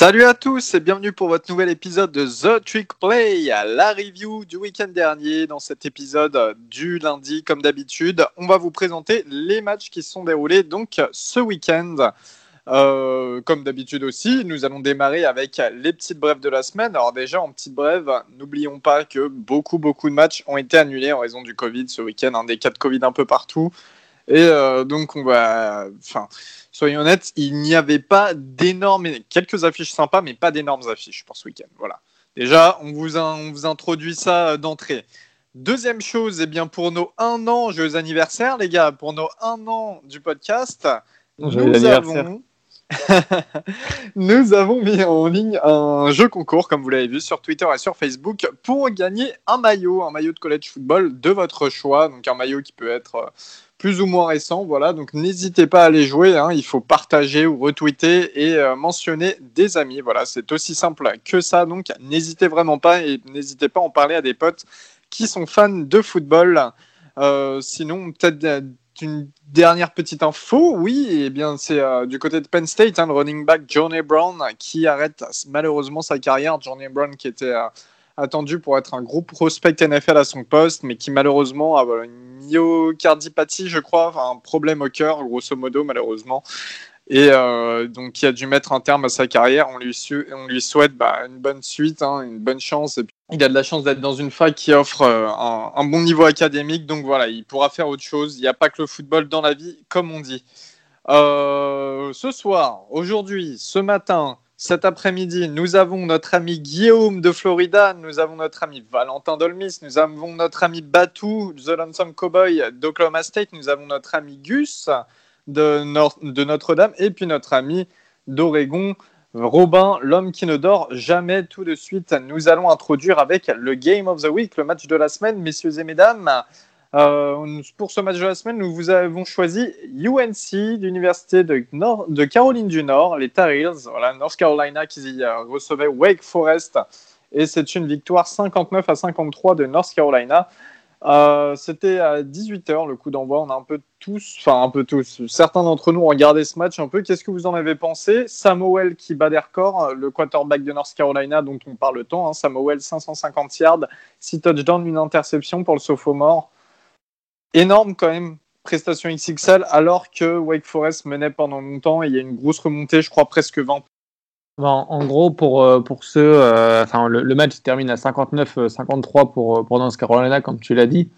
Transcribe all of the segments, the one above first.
Salut à tous et bienvenue pour votre nouvel épisode de The Trick Play, la review du week-end dernier. Dans cet épisode du lundi, comme d'habitude, on va vous présenter les matchs qui se sont déroulés donc ce week-end. Euh, comme d'habitude aussi, nous allons démarrer avec les petites brèves de la semaine. Alors déjà, en petite brève, n'oublions pas que beaucoup, beaucoup de matchs ont été annulés en raison du Covid ce week-end, un des cas de Covid un peu partout. Et euh, donc, on va. Enfin, soyons honnêtes, il n'y avait pas d'énormes. Quelques affiches sympas, mais pas d'énormes affiches pour ce week-end. Voilà. Déjà, on vous, on vous introduit ça d'entrée. Deuxième chose, eh bien, pour nos un an, joyeux anniversaire, les gars, pour nos un an du podcast, nous avons. nous avons mis en ligne un jeu concours, comme vous l'avez vu sur Twitter et sur Facebook, pour gagner un maillot, un maillot de college football de votre choix. Donc un maillot qui peut être plus ou moins récent. Voilà, donc n'hésitez pas à aller jouer. Hein. il faut partager ou retweeter et euh, mentionner des amis. Voilà, c'est aussi simple que ça. Donc n'hésitez vraiment pas et n'hésitez pas à en parler à des potes qui sont fans de football. Euh, sinon, peut-être euh, une dernière petite info, oui, et eh bien c'est du côté de Penn State, hein, le running back Johnny Brown qui arrête malheureusement sa carrière. Johnny Brown qui était attendu pour être un gros prospect NFL à son poste, mais qui malheureusement a une myocardiopathie, je crois, un problème au cœur, grosso modo, malheureusement. Et euh, donc, qui a dû mettre un terme à sa carrière. On lui, souhaite bah, une bonne suite, hein, une bonne chance. Il a de la chance d'être dans une fac qui offre euh, un, bon niveau académique. Donc voilà, il pourra faire autre chose. Il n'y a pas que le football dans la vie, comme on dit. Euh, ce soir, aujourd'hui, ce matin, cet après-midi, nous avons notre ami Guillaume de Florida, nous avons notre ami Valentin Dolmis, nous avons notre ami Batou, The Lonesome Cowboy d'Oklahoma State, nous avons notre ami Gus de, de Notre-Dame et puis notre ami d'Oregon, Robin, l'homme qui ne dort jamais. Tout de suite, nous allons introduire avec le Game of the Week, le match de la semaine, messieurs et mesdames. Euh, pour ce match de la semaine, nous vous avons choisi UNC, l'université de, Caroline du Nord, les Tar Heels, voilà, North Carolina qui recevait Wake Forest. Et c'est une victoire 59 à 53 de North Carolina. Euh, c'était à 18h le coup d'envoi. On a un peu tous, enfin un peu tous, certains d'entre nous ont regardé ce match un peu. Qu'est-ce que vous en avez pensé? Samuel qui bat des records, le quarterback de North Carolina dont on parle tant. Hein. Samuel 550 yards, 6 touchdowns, une interception pour le sophomore énorme quand même, prestation XXL, alors que Wake Forest menait pendant longtemps et il y a une grosse remontée, je crois presque 20. en gros, pour, euh, pour ceux, euh, enfin, le, match se termine à 59-53 euh, pour, pour North Carolina, comme tu l'as dit.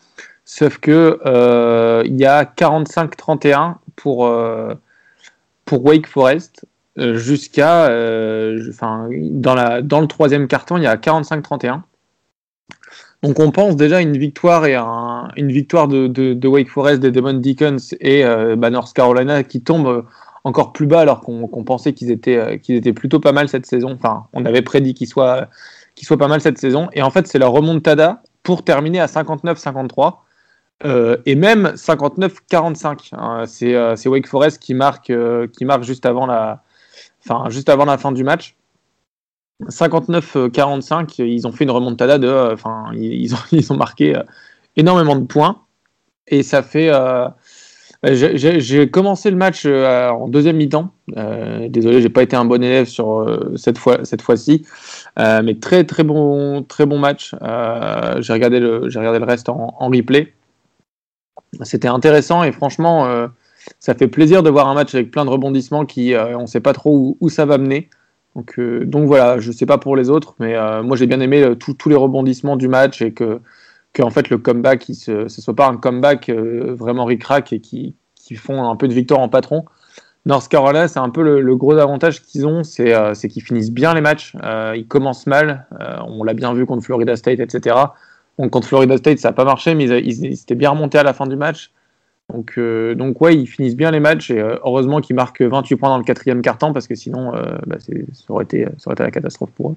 Sauf que il y a 45-31 pour, pour Wake Forest jusqu'à, enfin, dans, la, dans le troisième carton, il y a 45-31. Donc on pense déjà une victoire et une victoire de, Wake Forest, des Demon Deacons et euh, bah, North Carolina qui tombe encore plus bas alors qu'on pensait qu'ils étaient, euh, qu'ils étaient plutôt pas mal cette saison. Enfin, on avait prédit qu'ils soient, pas mal cette saison. Et en fait, c'est leur remontada pour terminer à 59-53 euh, et même 59-45. Hein. c'est Wake Forest qui marque, juste avant la fin du match. 59-45, ils ont fait une remontada de. Euh, enfin, ils, ont, ils ont marqué euh, énormément de points. Et ça fait. Euh, j'ai commencé le match en deuxième mi-temps. désolé, j'ai pas été un bon élève sur cette fois cette fois-ci, mais très très bon très bon match. j'ai regardé le regardé le reste en, replay. C'était intéressant et franchement, ça fait plaisir de voir un match avec plein de rebondissements qui on sait pas trop où ça va mener. Donc, euh, donc voilà, je ne sais pas pour les autres, mais euh, moi j'ai bien aimé euh, tous les rebondissements du match et que, en fait le comeback, ce ne soit pas un comeback vraiment ric-rac et qui, font un peu de victoire en patron. North Carolina, c'est un peu le, gros avantage qu'ils ont, c'est qu'ils finissent bien les matchs. ils commencent mal, on l'a bien vu contre Florida State, etc. Donc, contre Florida State, ça n'a pas marché, mais ils, étaient bien remontés à la fin du match. Donc, euh, donc ouais, ils finissent bien les matchs et euh, heureusement qu'ils marquent 28 points dans le quatrième quart-temps parce que sinon, euh, bah, ça, aurait été, la catastrophe pour eux.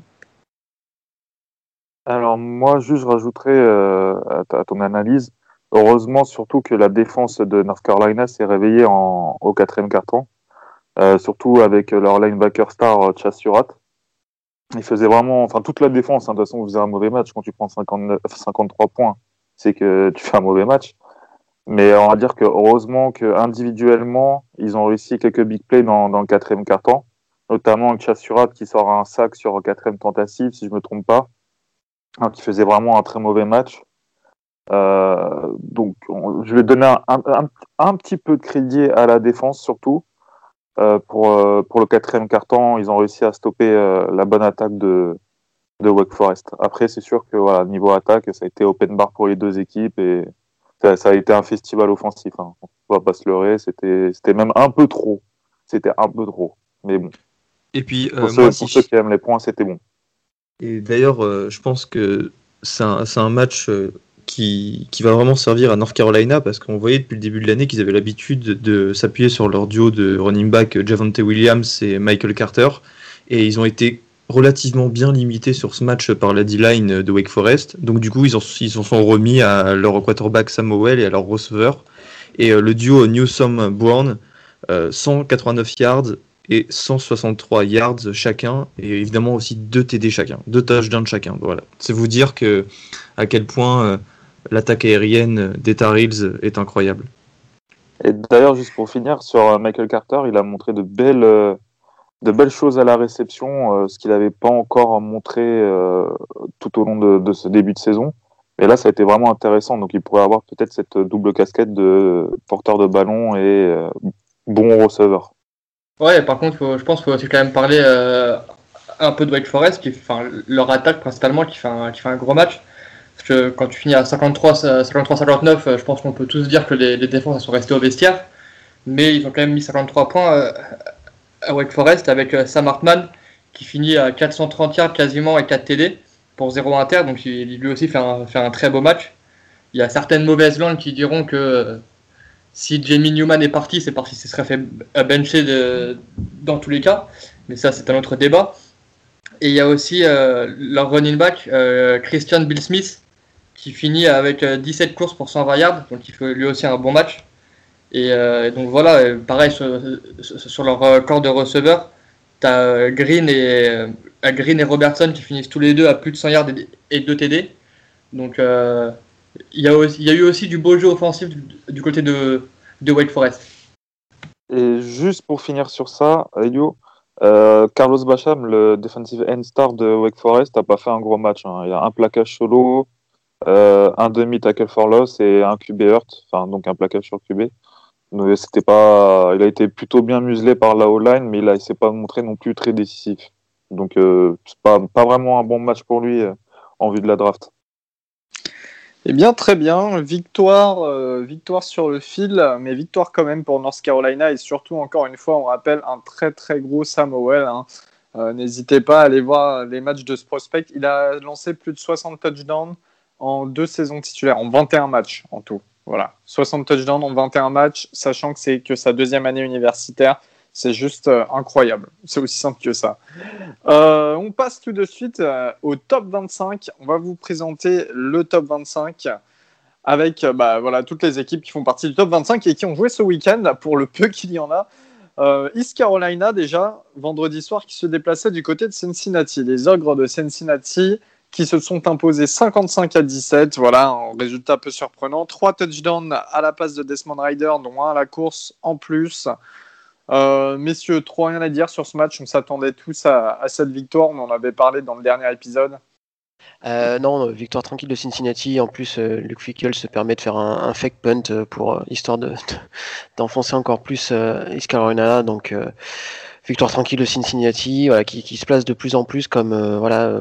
Alors moi, juste je rajouterais à, ton analyse, heureusement surtout que la défense de North Carolina s'est réveillée en, au quatrième quart-temps, surtout avec leur linebacker star Chas Surratt. Il faisait vraiment, enfin toute la défense, hein, de toute façon, faisait un mauvais match quand tu prends 59, 53 points, c'est que tu fais un mauvais match. Mais on va dire que heureusement que individuellement, ils ont réussi quelques big plays dans, le quatrième quart-temps. notamment Chassurat qui sort un sac sur quatrième tentative, si je me trompe pas, hein, qui faisait vraiment un très mauvais match. Euh, donc, je vais donner un, un, un, petit peu de crédit à la défense surtout. Euh, pour, euh, pour le quatrième carton, ils ont réussi à stopper euh, la bonne attaque de, de Wake Forest. Après, c'est sûr que voilà, niveau attaque, ça a été open bar pour les deux équipes et ça, ça a été un festival offensif. Hein. On va pas se leurrer, c'était même un peu trop. C'était un peu trop. Mais bon. Et puis, pour, ceux, pour ceux, qui aiment les points, c'était bon. Et d'ailleurs, je pense que c'est un, un, match qui, qui, va vraiment servir à North Carolina parce qu'on voyait depuis le début de l'année qu'ils avaient l'habitude de s'appuyer sur leur duo de running back Javante Williams et Michael Carter et ils ont été relativement bien limités sur ce match par la D-line de Wake Forest. Donc du coup, ils, ils se sont remis à leur quarterback Samuel et à leur receveur. Et euh, le duo Newsom-Brown, euh, 189 yards et 163 yards chacun, et évidemment aussi deux TD chacun, deux touchdowns chacun. Voilà. C'est vous dire que à quel point euh, l'attaque aérienne des Tar Heels est incroyable. Et d'ailleurs, juste pour finir, sur euh, Michael Carter, il a montré de belles, de belles choses à la réception, ce qu'il n'avait pas encore montré tout au long de, ce début de saison. Et là, ça a été vraiment intéressant. Donc, il pourrait avoir peut-être cette double casquette de porteur de ballon et bon receveur. Ouais, par contre, je pense qu'il faut aussi quand même parler euh, un peu de Wake Forest, qui, enfin, leur attaque principalement, qui fait un, qui fait un gros match. Parce que quand tu finis à 53-59, euh, je pense qu'on peut tous dire que les, les, défenses sont restées au vestiaire. Mais ils ont quand même mis 53 points euh, à Wake Forest avec Sam Hartman qui finit à 430 yards quasiment et 4 TD pour 0 inter. Donc il, lui aussi fait un, très beau match. Il y a certaines mauvaises langues qui diront que si Jamie Newman est parti, c'est parce qu'il se serait fait bencher de, dans tous les cas. Mais ça, c'est un autre débat. Et il y a aussi euh, leur running back, euh, Christian Bill Smith, qui finit avec 17 euh, courses pour 120 yards. Donc il fait lui aussi un bon match. Et euh, donc voilà, pareil sur, leur corps de receveur, tu as Green et, Green et Robertson qui finissent tous les deux à plus de 100 yards et 2 TD. Donc il y, a eu aussi du beau jeu offensif du, côté de, Wake Forest. Et juste pour finir sur ça, Elio, euh, Carlos Bacham, le defensive end star de Wake Forest, n'a pas fait un gros match. Hein. Il a un plaquage solo, euh, un demi tackle for loss et un QB hurt, enfin donc un plaquage sur QB. Il a été plutôt bien muselé par la O-line, mais il ne s'est pas montré non plus très décisif. Donc euh, c'est pas, pas vraiment un bon match pour lui euh, en vue de la draft. Eh bien, très bien. Victoire, euh, victoire sur le fil, mais victoire quand même pour North Carolina et surtout, encore une fois, on rappelle un très très gros Samuel. Hein. Euh, N'hésitez pas à aller voir les matchs de ce prospect. Il a lancé plus de 60 touchdowns en deux saisons titulaires, en 21 matchs en tout. Voilà, 60 touchdowns en 21 matchs, sachant que c'est que sa deuxième année universitaire. C'est juste euh, incroyable. C'est aussi simple que ça. Euh, on passe tout de suite euh, au top 25. On va vous présenter le top 25 avec bah, voilà, toutes les équipes qui font partie du top 25 et qui ont joué ce week-end, pour le peu qu'il y en a. East Carolina, déjà, vendredi soir, qui se déplaçait du côté de Cincinnati. Les ogres de Cincinnati qui se sont imposés 55 à 17. Voilà, un résultat peu surprenant. Trois touchdowns à la passe de Desmond Ryder, dont un à la course en plus. Euh, messieurs, trop rien à dire sur ce match. On s'attendait tous à, cette victoire. On en avait parlé dans le dernier épisode. Euh, non, victoire tranquille de Cincinnati. En plus, euh, Luke Fickle se permet de faire un, fake punt euh, pour euh, histoire d'enfoncer de, encore plus East Carolina. Donc, victoire tranquille de Cincinnati, qui, se place de plus en plus comme voilà,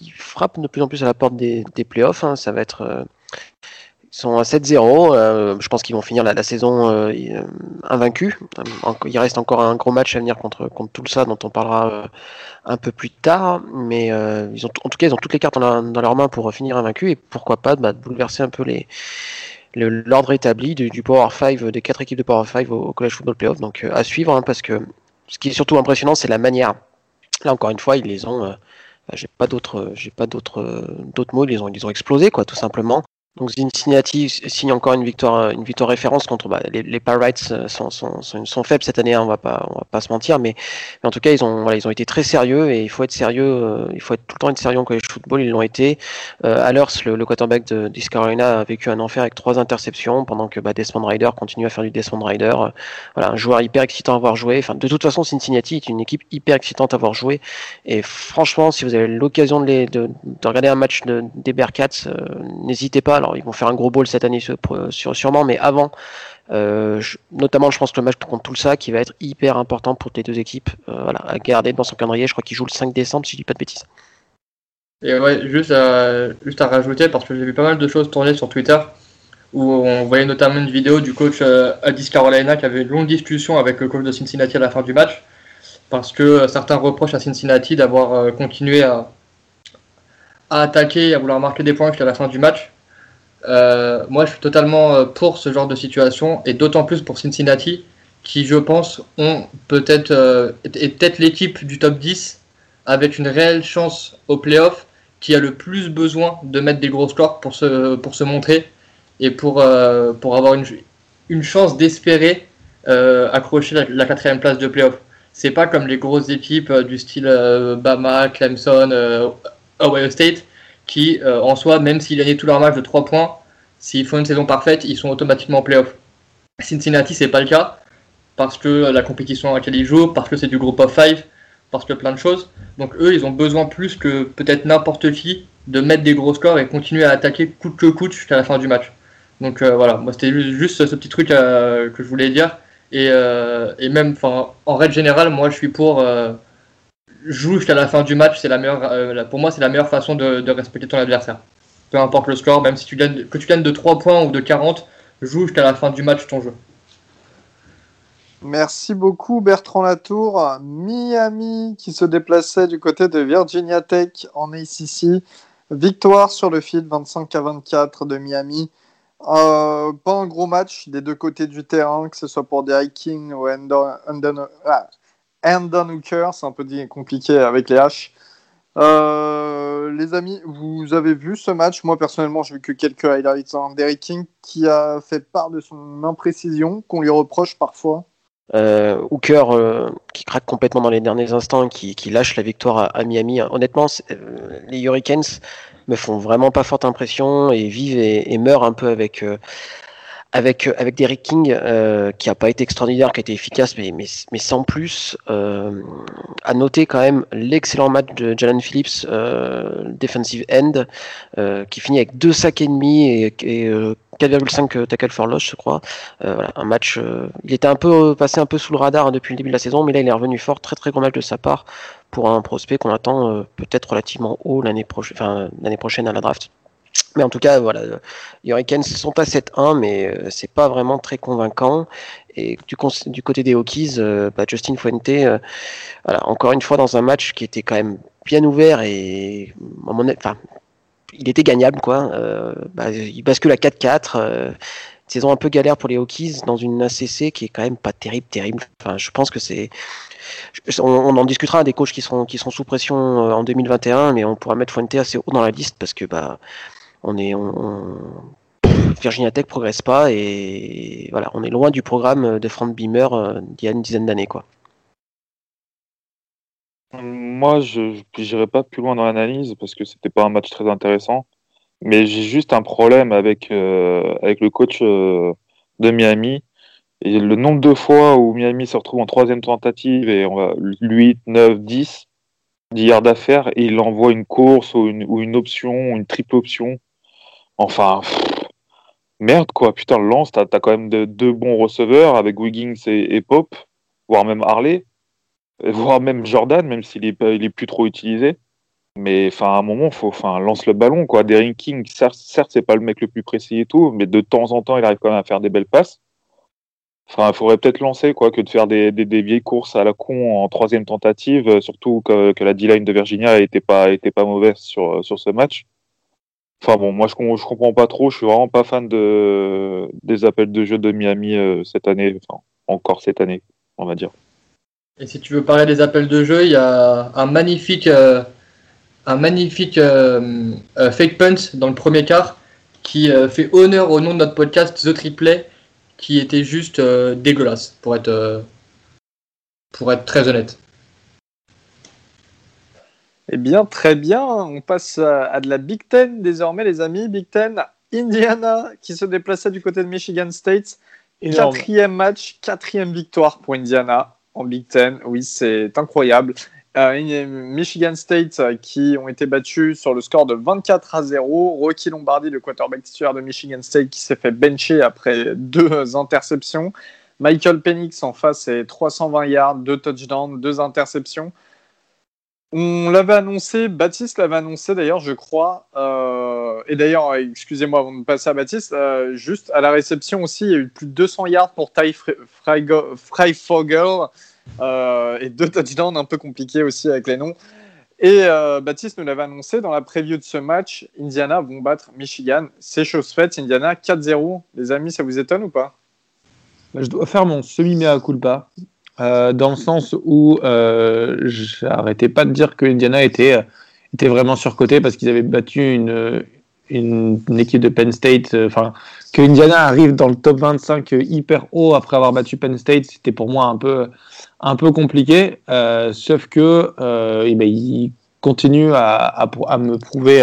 il frappe de plus en plus à la porte des, des playoffs. Hein. Ça va être ils sont à 7-0. Euh, je pense qu'ils vont finir la, saison euh, invaincus. Il reste encore un gros match à venir contre, contre Tulsa, dont on parlera euh, un peu plus tard. Mais euh, ils ont, en tout cas, ils ont toutes les cartes dans, leurs mains pour finir invaincus et pourquoi pas bah, bouleverser un peu les l'ordre établi du, Power 5, des quatre équipes de Power 5 au, College Football Playoff. Donc euh, à suivre, hein, parce que ce qui est surtout impressionnant, c'est la manière. Là, encore une fois, ils les ont. j'ai pas d'autres, j'ai pas d'autres, d'autres mots. Ils ont, ils ont explosé, quoi, tout simplement Donc Cincinnati signe encore une victoire, une victoire référence contre bah, les, les, Pirates euh, sont, sont, sont, faibles cette année, hein, on va pas, on va pas se mentir, mais, mais en tout cas ils ont, voilà, ils ont été très sérieux et il faut être sérieux, euh, il faut être tout le temps être sérieux en college football, ils l'ont été. Euh, Allers, le, le quarterback de, de Carolina, a vécu un enfer avec trois interceptions pendant que bah, Desmond Rider continue à faire du Desmond Rider. Euh, voilà, un joueur hyper excitant à voir jouer. Enfin, de toute façon, Cincinnati est une équipe hyper excitante à voir jouer et franchement, si vous avez l'occasion de, de, de, regarder un match de, des Bearcats, n'hésitez pas alors, ils vont faire un gros bowl cette année, sûrement, mais avant, euh, notamment, je pense que le match contre Tulsa qui va être hyper important pour les deux équipes euh, voilà, à garder dans son calendrier. Je crois qu'il joue le 5 décembre, si je dis pas de bêtises. Et ouais, juste à, rajouter, parce que j'ai vu pas mal de choses tourner sur Twitter, où on voyait notamment une vidéo du coach euh, Addis Carolina qui avait une longue discussion avec le coach de Cincinnati à la fin du match, parce que certains reprochent à Cincinnati d'avoir continué à, à attaquer à vouloir marquer des points jusqu'à la fin du match. Euh, moi, je suis totalement euh, pour ce genre de situation et d'autant plus pour Cincinnati, qui, je pense, ont peut-être euh, est peut-être l'équipe du top 10 avec une réelle chance au playoff, qui a le plus besoin de mettre des gros scores pour se, pour se montrer et pour, pour avoir une, une chance d'espérer accrocher la, la, quatrième place de playoff. C'est pas comme les grosses équipes du style Bama, Clemson, Ohio State qui, euh, en soi, même s'ils gagnaient tous leurs matchs de 3 points, s'ils font une saison parfaite, ils sont automatiquement en playoff. Cincinnati, c'est pas le cas, parce que la compétition à laquelle ils jouent, parce que c'est du groupe of 5, parce que plein de choses. Donc eux, ils ont besoin plus que peut-être n'importe qui de mettre des gros scores et continuer à attaquer coûte que coûte jusqu'à la fin du match. Donc euh, voilà, moi c'était juste ce petit truc euh, que je voulais dire. Et, euh, et même, en règle générale, moi je suis pour euh, joue jusqu'à la fin du match, c'est la meilleure, euh, pour moi, c'est la meilleure façon de, respecter ton adversaire. Peu importe le score, même si tu gagnes, que tu gagnes de 3 points ou de 40, joue jusqu'à la fin du match ton jeu. Merci beaucoup Bertrand Latour. Miami qui se déplaçait du côté de Virginia Tech en ACC. Victoire sur le fil 25 à 24 de Miami. Euh, pas un gros match des deux côtés du terrain, que ce soit pour Derek King ou Andon, ah, Andon Hooker, c'est un peu compliqué avec les H. Euh, les amis, vous avez vu ce match? Moi personnellement, j'ai vu que quelques highlights. Hein. King qui a fait part de son imprécision qu'on lui reproche parfois. Euh, Hooker euh, qui craque complètement dans les derniers instants, qui, qui lâche la victoire à, Miami. Honnêtement, euh, les Hurricanes me font vraiment pas forte impression et vivent et, et meurent un peu avec avec avec Derek King euh, qui a pas été extraordinaire, qui a été efficace, mais mais, sans plus. Euh, à noter quand même l'excellent match de Jalen Phillips, euh, defensive end, euh, qui finit avec deux sacs et demi et, et 4,5 tackle for loss, je crois. voilà, un match. il était un peu passé un peu sous le radar hein, depuis le début de la saison, mais là il est revenu fort, très très grand match de sa part pour un prospect qu'on attend peut-être relativement haut l'année prochaine, l'année prochaine à la draft. Mais en tout cas, voilà, les Hurricanes sont à 7-1, mais euh, c'est pas vraiment très convaincant. Et du, côté des Hokies, euh, bah, Justin Fuente, euh, voilà, encore une fois dans un match qui était quand même bien ouvert et mon, enfin, il était gagnable, quoi. Euh, bah, il bascule à 4-4. saison un peu galère pour les Hokies dans une ACC qui est quand même pas terrible, terrible. Enfin, je pense que c'est on, on, en discutera des coachs qui seront qui seront sous pression en 2021, mais on pourra mettre Fuente assez haut dans la liste parce que bah on est on, Virginia Tech progresse pas et voilà, on est loin du programme de Frank Beamer euh, d'il y a une dizaine d'années quoi. Moi, je n'irai pas plus loin dans l'analyse parce que c'était pas un match très intéressant, mais j'ai juste un problème avec euh, le coach euh, de Miami et le nombre de fois où Miami se retrouve en troisième tentative et on va 8, 9, 10 10 yards d'affaires il envoie une course ou une option, une triple option Enfin, merde quoi, putain, le lance, t'as as quand même de, deux bons receveurs avec Wiggins et, et, Pop, voire même Harley, voire même Jordan, même s'il est, il est plus trop utilisé. Mais enfin, à un moment, faut, enfin, lance le ballon quoi. Derrick King, certes, certes c'est pas le mec le plus précis et tout, mais de temps en temps, il arrive quand même à faire des belles passes. Enfin, il faudrait peut-être lancer quoi, que de faire des, des, des, vieilles courses à la con en troisième tentative, surtout que, la D-line de Virginia était pas, mauvaise sur, sur ce match. Enfin bon, moi je, comprends pas trop, je suis vraiment pas fan de, des appels de jeu de Miami euh, cette année, enfin encore cette année, on va dire. Et si tu veux parler des appels de jeu, il y a un magnifique, euh, un magnifique euh, fake punt dans le premier quart qui fait honneur au nom de notre podcast The Triplet, qui était juste dégueulasse, pour être, pour être très honnête. Eh bien, très bien. On passe à, de la Big Ten désormais, les amis. Big Ten, Indiana qui se déplaçait du côté de Michigan State. Énorme. Quatrième match, quatrième victoire pour Indiana en Big Ten. Oui, c'est incroyable. Euh, Michigan State euh, qui ont été battus sur le score de 24 à 0. Rocky Lombardi, le quarterback titulaire de Michigan State, qui s'est fait bencher après deux interceptions. Michael Penix en face, c'est 320 yards, deux touchdowns, deux interceptions. On l'avait annoncé, Baptiste l'avait annoncé d'ailleurs, je crois. Euh, et d'ailleurs, excusez-moi avant de passer à Baptiste, euh, juste à la réception aussi, il y a eu plus de 200 yards pour Ty Freifogel euh, et deux touchdowns un peu compliqués aussi avec les noms. Et euh, Baptiste nous l'avait annoncé dans la preview de ce match, Indiana vont battre Michigan. C'est chose faite, Indiana 4-0. Les amis, ça vous étonne ou pas? Bah, Je dois faire mon semi-mea culpa, euh, dans le sens où euh, j'arrêtais pas de dire que Indiana était, euh, était vraiment surcoté parce qu'ils avaient battu une, une, équipe de Penn State. Enfin, que Indiana arrive dans le top 25 hyper haut après avoir battu Penn State, c'était pour moi un peu, un peu compliqué. sauf que eh ben, continuent à, me prouver,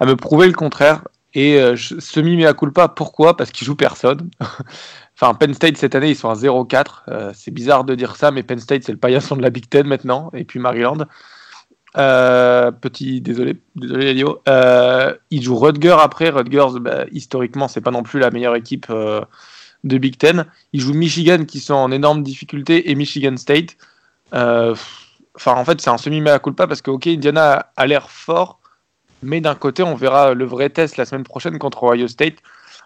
à me prouver le contraire. Et euh, je- semi-mea culpa, pourquoi? Parce qu'ils jouent personne. Enfin, Penn State cette année, ils sont à 0-4. Euh, c'est bizarre de dire ça, mais Penn State, c'est le paillasson de la Big Ten maintenant, et puis Maryland. Euh, petit, désolé, désolé Elio. Euh, ils jouent Rutgers après. Rutgers, bah, historiquement, c'est pas non plus la meilleure équipe de Big Ten. Ils jouent Michigan qui sont en énorme difficulté et Michigan State. Enfin, en fait, c'est un semi-mea culpa parce que, ok, Indiana a l'air fort, mais d'un côté, on verra le vrai test la semaine prochaine contre Ohio State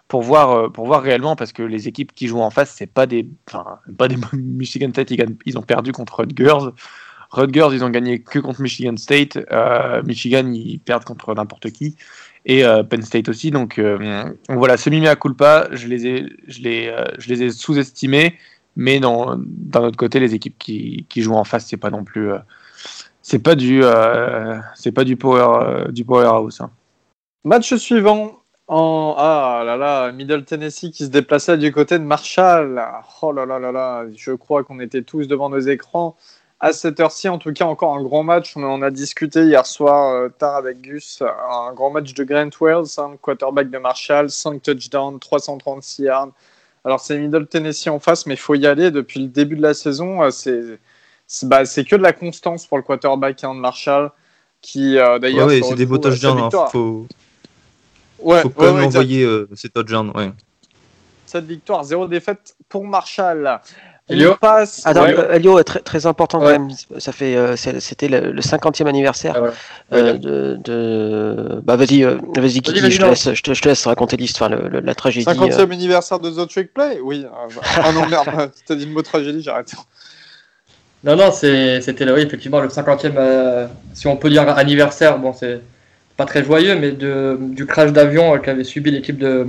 pour voir, euh, pour voir réellement, parce que les équipes qui jouent en face, c'est pas des, pas des Michigan State, ils, ont perdu contre Rutgers. Rutgers, ils ont gagné que contre Michigan State. Euh, Michigan, ils perdent contre n'importe qui. Et euh, Penn State aussi. Donc, euh, donc voilà, semi-mea culpa, je les ai, je les, ai sous-estimés. Mais d'un autre côté, les équipes qui, qui jouent en face, c'est pas non plus. c'est pas du, c'est pas du power, du powerhouse. hein. Match suivant. En... Ah là là, Middle Tennessee qui se déplaçait du côté de Marshall. Oh là là là là, je crois qu'on était tous devant nos écrans. À cette heure-ci, en tout cas, encore un grand match. On en a discuté hier soir euh, tard avec Gus. Un grand match de Grant Wells, hein, quarterback de Marshall, 5 touchdowns, 336 yards. Alors c'est Middle Tennessee en face, mais il faut y aller. Depuis le début de la saison, euh, c'est bah, c'est que de la constance pour le quarterback hein, de Marshall, qui euh, d'ailleurs. se c'est des beaux touchdowns. hein. Faut, Ouais, faut ouais, quand même ouais, envoyer euh, ces touchdowns. Ouais. Cette victoire, zéro défaite pour Marshall. Elio passe. Attends, Ouais. euh, Elio, très, très important quand Ouais. même. Ça fait, euh, c'était le, le 50e anniversaire Ah, euh, Ouais, de, de- Bah vas-y, euh, vas-y, Kiki, vas-y, je, te laisse, je, te, je te laisse raconter l'histoire, la tragédie. 50e euh. anniversaire de The Trick Play? Oui. euh, Ah non, merde, t'as dit le mot tragédie, j'arrête. Non, non, c'était oui, effectivement le 50e, euh, si on peut dire anniversaire. Bon, c'est pas très joyeux, mais de, du crash d'avion euh, qu'avait subi l'équipe de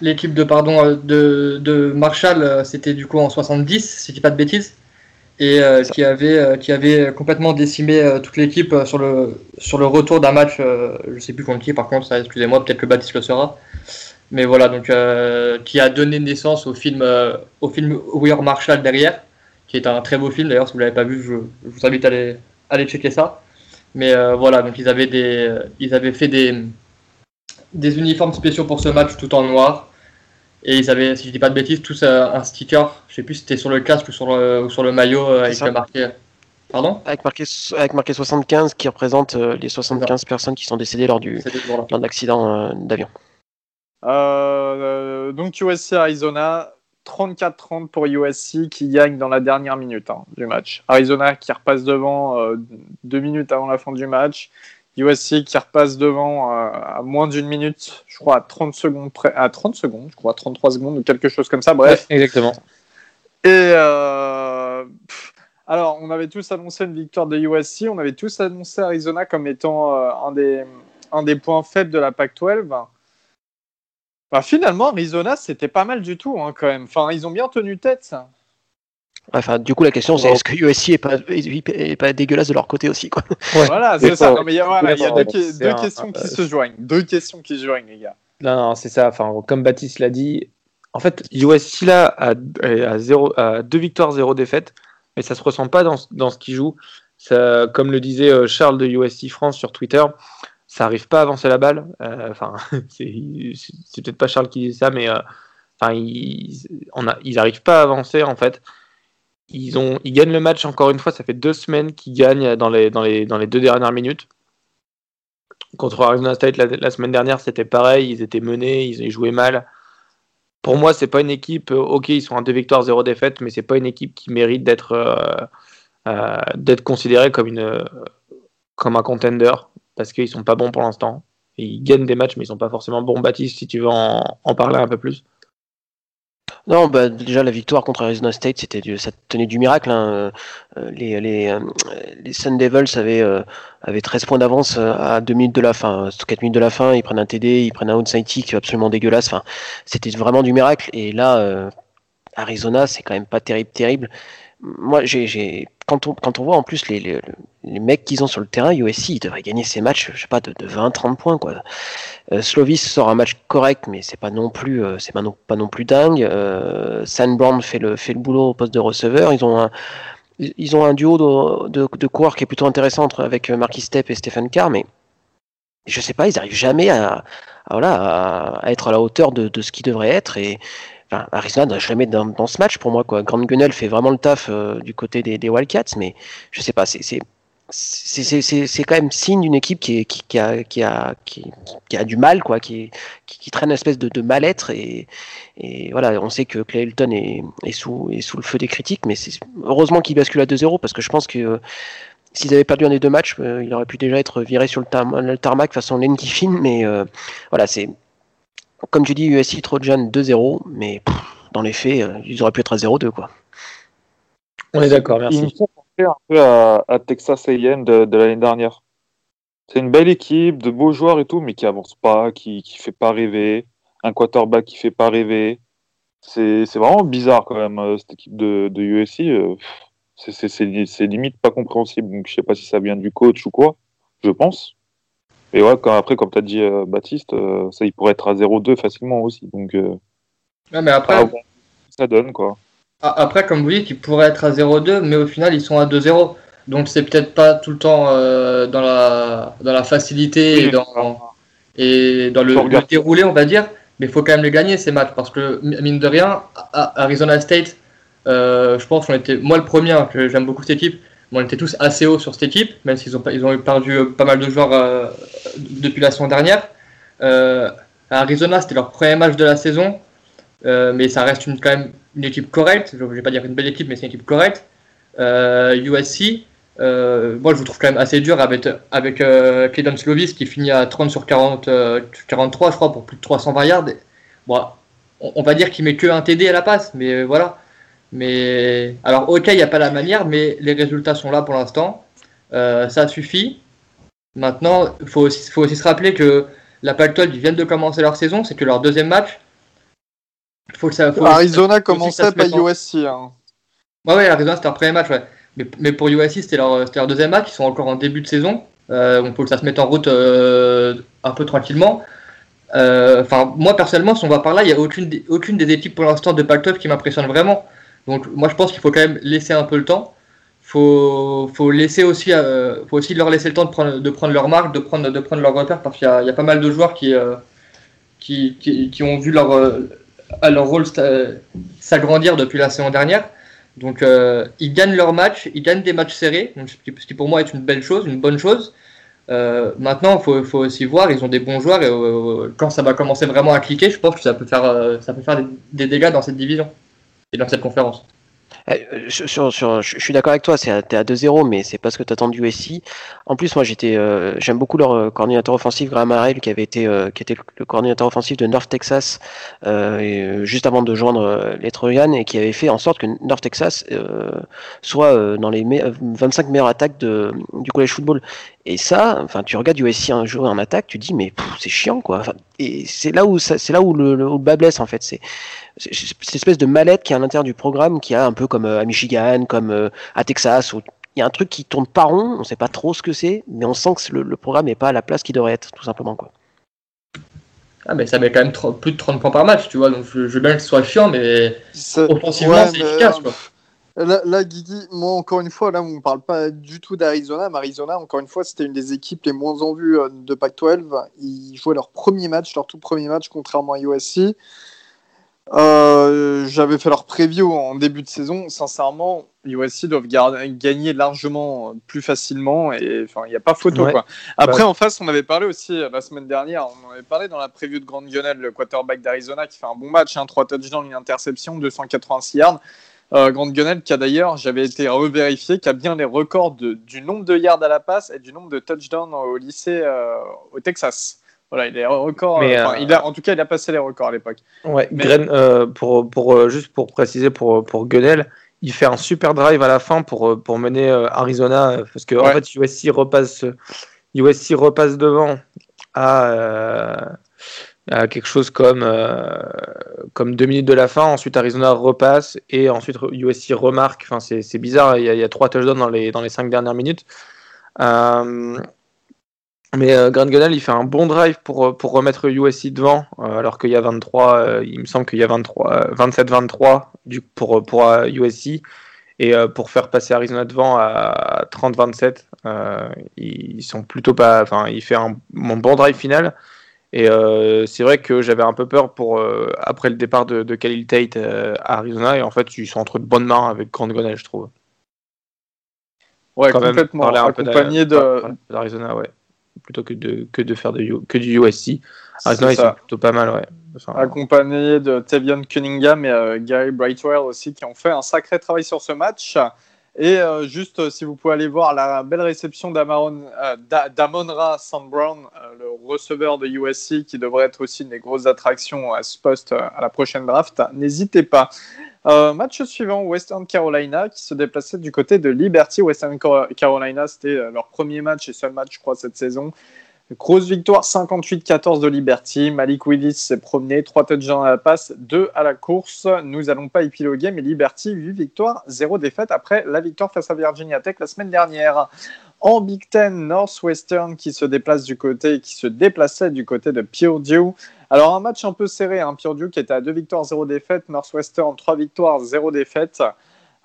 l'équipe de pardon euh, de, de Marshall. euh, C'était du coup en 70, si je dis pas de bêtises, et euh, qui avait euh, qui avait complètement décimé euh, toute l'équipe sur le sur le retour d'un match. je sais plus contre qui, par contre, excusez-moi, peut-être que Baptiste le saura. Mais voilà, donc qui a donné naissance au film au film We Are Marshall derrière qui est un très beau film d'ailleurs si vous l'avez pas vu je, je vous invite à aller, à aller checker ça mais euh, voilà donc ils avaient des ils avaient fait des des uniformes spéciaux pour ce match tout en noir. Et ils avaient si je dis pas de bêtises tous euh, un sticker. Je sais plus si c'était sur le casque ou sur le, ou sur le maillot euh, avec marqué pardon? Avec marqué, avec marqué 75 qui représente euh, les 75 personnes qui sont décédées lors du lors de l'accident euh, d'avion. Euh, donc USC Arizona, 34-30 pour USC qui gagne dans la dernière minute hein, du match. Arizona qui repasse devant euh, deux minutes avant la fin du match. USC qui repasse devant euh, à moins d'une minute, je crois à 30 secondes près, à 30 secondes, je crois à 33 secondes ou quelque chose comme ça. Bref. Ouais, exactement. Et euh, pff, alors, on avait tous annoncé une victoire de USC, on avait tous annoncé Arizona comme étant un, des, un des points faibles de la Pac-12. Bah, finalement, Arizona, c'était pas mal du tout hein, quand même. Enfin, ils ont bien tenu tête. ça. Enfin, du coup, la question c'est est-ce que USC est pas, est pas dégueulasse de leur côté aussi quoi? Voilà, c'est ça. Non, mais il y a, voilà, il y a Ouais, deux, un- questions qui euh, se joignent. Deux questions qui se joignent, les gars. Non, non, c'est ça. Enfin, comme Baptiste l'a dit, en fait, USC là a, a, zéro, a deux victoires, zéro défaite, mais ça se ressent pas dans, ce- dans ce qu'ils jouent. Ça, comme le disait euh, Charles de USC France sur Twitter, ça arrive pas à avancer la balle. Euh, Enfin, c'est peut-être pas Charles qui dit ça, mais euh, enfin, ils, on a, ils arrivent pas à avancer en fait. Ils, ont, ils gagnent le match encore une fois. Ça fait deux semaines qu'ils gagnent dans les, dans, les, dans les deux dernières minutes. Contre Arizona State la, semaine dernière, c'était pareil. Ils étaient menés, ils, jouaient mal. Pour moi, c'est pas une équipe. euh, Ok, ils sont à deux victoires, zéro défaite, mais c'est pas une équipe qui mérite d'être d'être considérée comme une comme un contender parce qu'ils sont pas bons pour l'instant. Ils gagnent des matchs, mais ils sont pas forcément bons. Baptiste, si tu veux en, parler un peu plus. Non, bah, déjà la victoire contre Arizona State, c'était ça tenait du miracle. hein. Euh, Les, euh, les Sun Devils avaient, euh, avaient 13 points d'avance à 2 minutes de la fin, 4 minutes de la fin. Ils prennent un TD, ils prennent un outside kick absolument dégueulasse. Enfin, c'était vraiment du miracle. Et là, euh, Arizona, c'est quand même pas terrible, terrible. Moi, j'ai, quand, on, quand on voit en plus les, les, mecs qu'ils ont sur le terrain, USC, ils devraient gagner ces matchs, je pas, de, de 20-30 points, quoi. Euh, Slovis sort un match correct, mais c'est pas euh, pas non, pas non plus dingue. Euh, fait le, fait le boulot au poste de receveur. Ils ont un, ils ont un duo de, de, de coureurs qui est plutôt intéressant entre, avec Marquis Stepp et Stephen Carr, mais je sais pas, ils arrivent jamais à, à, être à la hauteur de, de ce qu'ils devraient être. Et enfin, Arizona doit jamais dans, dans ce match pour moi. Quoi. Grant Gunnell fait vraiment le taf euh, du côté des, des Wildcats, mais je sais pas, c'est c'est- c'est c'est- quand même signe d'une équipe qui, est, qui, qui, a, qui, a, qui, a du mal, quoi, qui, qui, traîne une espèce de, de mal-être. Et, et voilà, on sait que Clay Hilton est, est, sous, est sous le feu des critiques, mais c'est heureusement qu'il bascule à 2-0 parce que je pense que euh, s'ils avaient perdu un des deux matchs, euh, il aurait pu déjà être viré sur le, tar le tarmac façon Lane Kiffin. Mais euh, voilà, c'est comme tu dis, USC Trojan 2-0, mais pff, dans les faits, euh, ils auraient pu être à 0-2. quoi. On est d'accord, Il me merci. fait penser un peu à, à Texas A&M de, de l'année dernière. C'est une belle équipe, de beaux joueurs et tout, mais qui avance pas, qui qui fait pas rêver, un quarterback qui fait pas rêver. C'est c'est vraiment bizarre quand même euh, cette équipe de, de USC. euh, c'est limite pas compréhensible. Donc je sais pas si ça vient du coach ou quoi. Je pense. Et ouais, quand, après, comme tu as dit euh, Baptiste, euh, ça il pourrait être à 0-2 facilement aussi. Donc euh, Ouais, mais après, ça donne quoi. après, comme vous dites, ils pourraient être à 0-2, mais au final, ils sont à 2-0. Donc, c'est peut-être pas tout le temps dans, la, dans la facilité et dans, et dans le, déroulé, on va dire. Mais il faut quand même les gagner, ces matchs. Parce que, mi- mine de rien, à- Arizona State, je pense qu'on était, moi le premier, hein, que j'aime beaucoup cette équipe, on était tous assez haut sur cette équipe, même s'ils ont, ils ont perdu euh, pas mal de joueurs euh, depuis la saison dernière. Euh, Arizona, c'était leur premier match de la saison. Mais ça reste quand même une équipe correcte. Je ne vais pas dire une belle équipe, mais c'est une équipe correcte. USC, moi je vous trouve quand même assez dur avec, avec Cleveland Slovis qui finit à 30 sur 40, euh, 43, je crois, pour plus de 320 yards. Bon, on, on va dire qu'il met que un TD à la passe, mais voilà. Mais alors, ok, il n'y a pas la manière, mais les résultats sont là pour l'instant. Euh, ça suffit. Maintenant, il faut aussi, faut aussi se rappeler que la Pac-12 ils viennent de commencer leur saison, c'est que leur deuxième match. Faut que ça, faut aussi- Arizona aussi commençait en- USC. Hein. Ouais, ouais, Arizona, c'était leur premier match, ouais. Mais, mais pour USC, c'était leur, deuxième match. Ils sont encore en début de saison. Euh, donc, faut que ça se mette en route euh, un peu tranquillement. Euh, Enfin, moi, personnellement, si on va par là, il n'y a aucune, des- aucune des équipes pour l'instant de Pac-12 qui m'impressionne vraiment. Donc, moi, je pense qu'il faut quand même laisser un peu le temps. Faut, faut laisser aussi, euh, faut aussi leur laisser le temps de prendre, de prendre leur marque, de prendre, de prendre leur repère, parce qu'il y a, pas mal de joueurs qui, euh, qui, qui, ont vu leur, euh, leur rôle s'agrandir depuis la saison dernière. Donc ils gagnent leur match, ils gagnent des matchs serrés, ce, qui, pour moi est une belle chose, une bonne chose. Maintenant, il faut, faut aussi voir, ils ont des bons joueurs et quand ça va commencer vraiment à cliquer, je pense que ça peut faire, ça peut faire des dégâts dans cette division cette conférence. Euh, sur- sur- je suis d'accord avec toi, c'est à, à 2-0, mais c'est pas ce que t'attends du USC. En plus, moi, j'étais, euh, j'aime beaucoup leur euh, coordinateur offensif, Graham Harrell, qui avait été, euh, était le, coordinateur offensif de North Texas euh, euh, juste avant de joindre euh, les Trojans et qui avait fait en sorte que North Texas euh, soit euh, dans les me- euh, 25 meilleures attaques du college football. Et ça, enfin, tu regardes USC un jour en attaque, tu dis mais c'est chiant quoi. et c'est là où c'est là où le, le, bas blesse en fait. Cette espèce de mallette qui est à l'intérieur du programme, qui a un peu comme euh, à Michigan, comme euh, à Texas, où il y a un truc qui tourne pas rond. On sait pas trop ce que c'est, mais on sent que le, programme n'est pas à la place qu'il devrait être, tout simplement quoi. Ah mais ça met quand même plus de 30 points par match, tu vois. Donc je, veux bien que ce soit chiant, mais offensivement c'est efficace quoi. Là, Guigui, moi, encore une fois, là, on ne parle pas du tout d'Arizona. Mais Arizona, encore une fois, c'était une des équipes les moins en vue euh, de Pac-12. Ils jouaient leur premier match, leur tout premier match, contrairement à USC. Euh, j'avais fait leur preview en début de saison. Sincèrement, USC doivent gagner largement plus facilement et enfin, il n'y a pas photo. Quoi. Après, en face, on avait parlé aussi euh, la semaine dernière, on avait parlé dans la preview de Grande Gunnel, le quarterback d'Arizona qui fait un bon match, hein, 3 touchdowns, une interception, 286 yards. Euh, Grande Gunnel qui a d'ailleurs, j'avais été revérifié, qui a bien les records du nombre de yards à la passe et du nombre de touchdowns au lycée euh, au Texas. Voilà, il est record. Euh, il a, en tout cas, il a passé les records à l'époque. Ouais, pour, pour, juste pour préciser pour, pour Gunnel, il fait un super drive à la fin pour, pour mener Arizona parce que en fait USC repasse, USC repasse devant à quelque chose comme, euh, comme deux minutes de la fin. Ensuite, Arizona repasse et ensuite USC remarque. Enfin, c'est bizarre, il y, a, il y, a, trois touchdowns dans les, dans les cinq dernières minutes. Euh, mais euh, Grant Gunnell, il fait un bon drive pour, pour remettre USC devant, euh, alors qu'il y a 23, il me semble qu'il y a 23, 27-23 pour, pour USC. Et pour faire passer Arizona devant à 30-27, ils sont plutôt pas. Enfin, il fait un, un bon drive final. Et euh, c'est vrai que j'avais un peu peur pour euh, après le départ de, de Khalil Tate euh, à Arizona. Et en fait, ils sont entre de bonnes mains avec Grant Gonel, je trouve. Ouais, Quand complètement. Même, accompagné de d'Arizona, ouais. Plutôt que de, que de faire de, que du USC. Arizona, ils sont plutôt pas mal, ouais. accompagné de Tavion Cunningham et Gary Brightwell aussi, qui ont fait un sacré travail sur ce match. Et euh, juste, euh, si vous pouvez aller voir la belle réception euh, d'Amonra Sand Brown, le receveur de USC, qui devrait être aussi une des grosses attractions à ce poste à la prochaine draft, n'hésitez pas. Match suivant, Western Carolina, qui se déplaçait du côté de Liberty. Western Carolina, c'était leur premier match et seul match, je crois, cette saison. Grosse victoire 58-14 de Liberty. Malik Willis s'est promené, 3 touchdowns à la passe, 2 à la course. Nous n'allons pas épiloguer, mais Liberty, 8 victoires, 0 défaite après la victoire face à Virginia Tech la semaine dernière. En Big Ten, Northwestern qui se déplace du côté, qui se déplaçait du côté de Purdue. Alors un match un peu serré, hein. Purdue qui était à 2 victoires, 0 défaite, Northwestern 3 victoires, 0 défaite.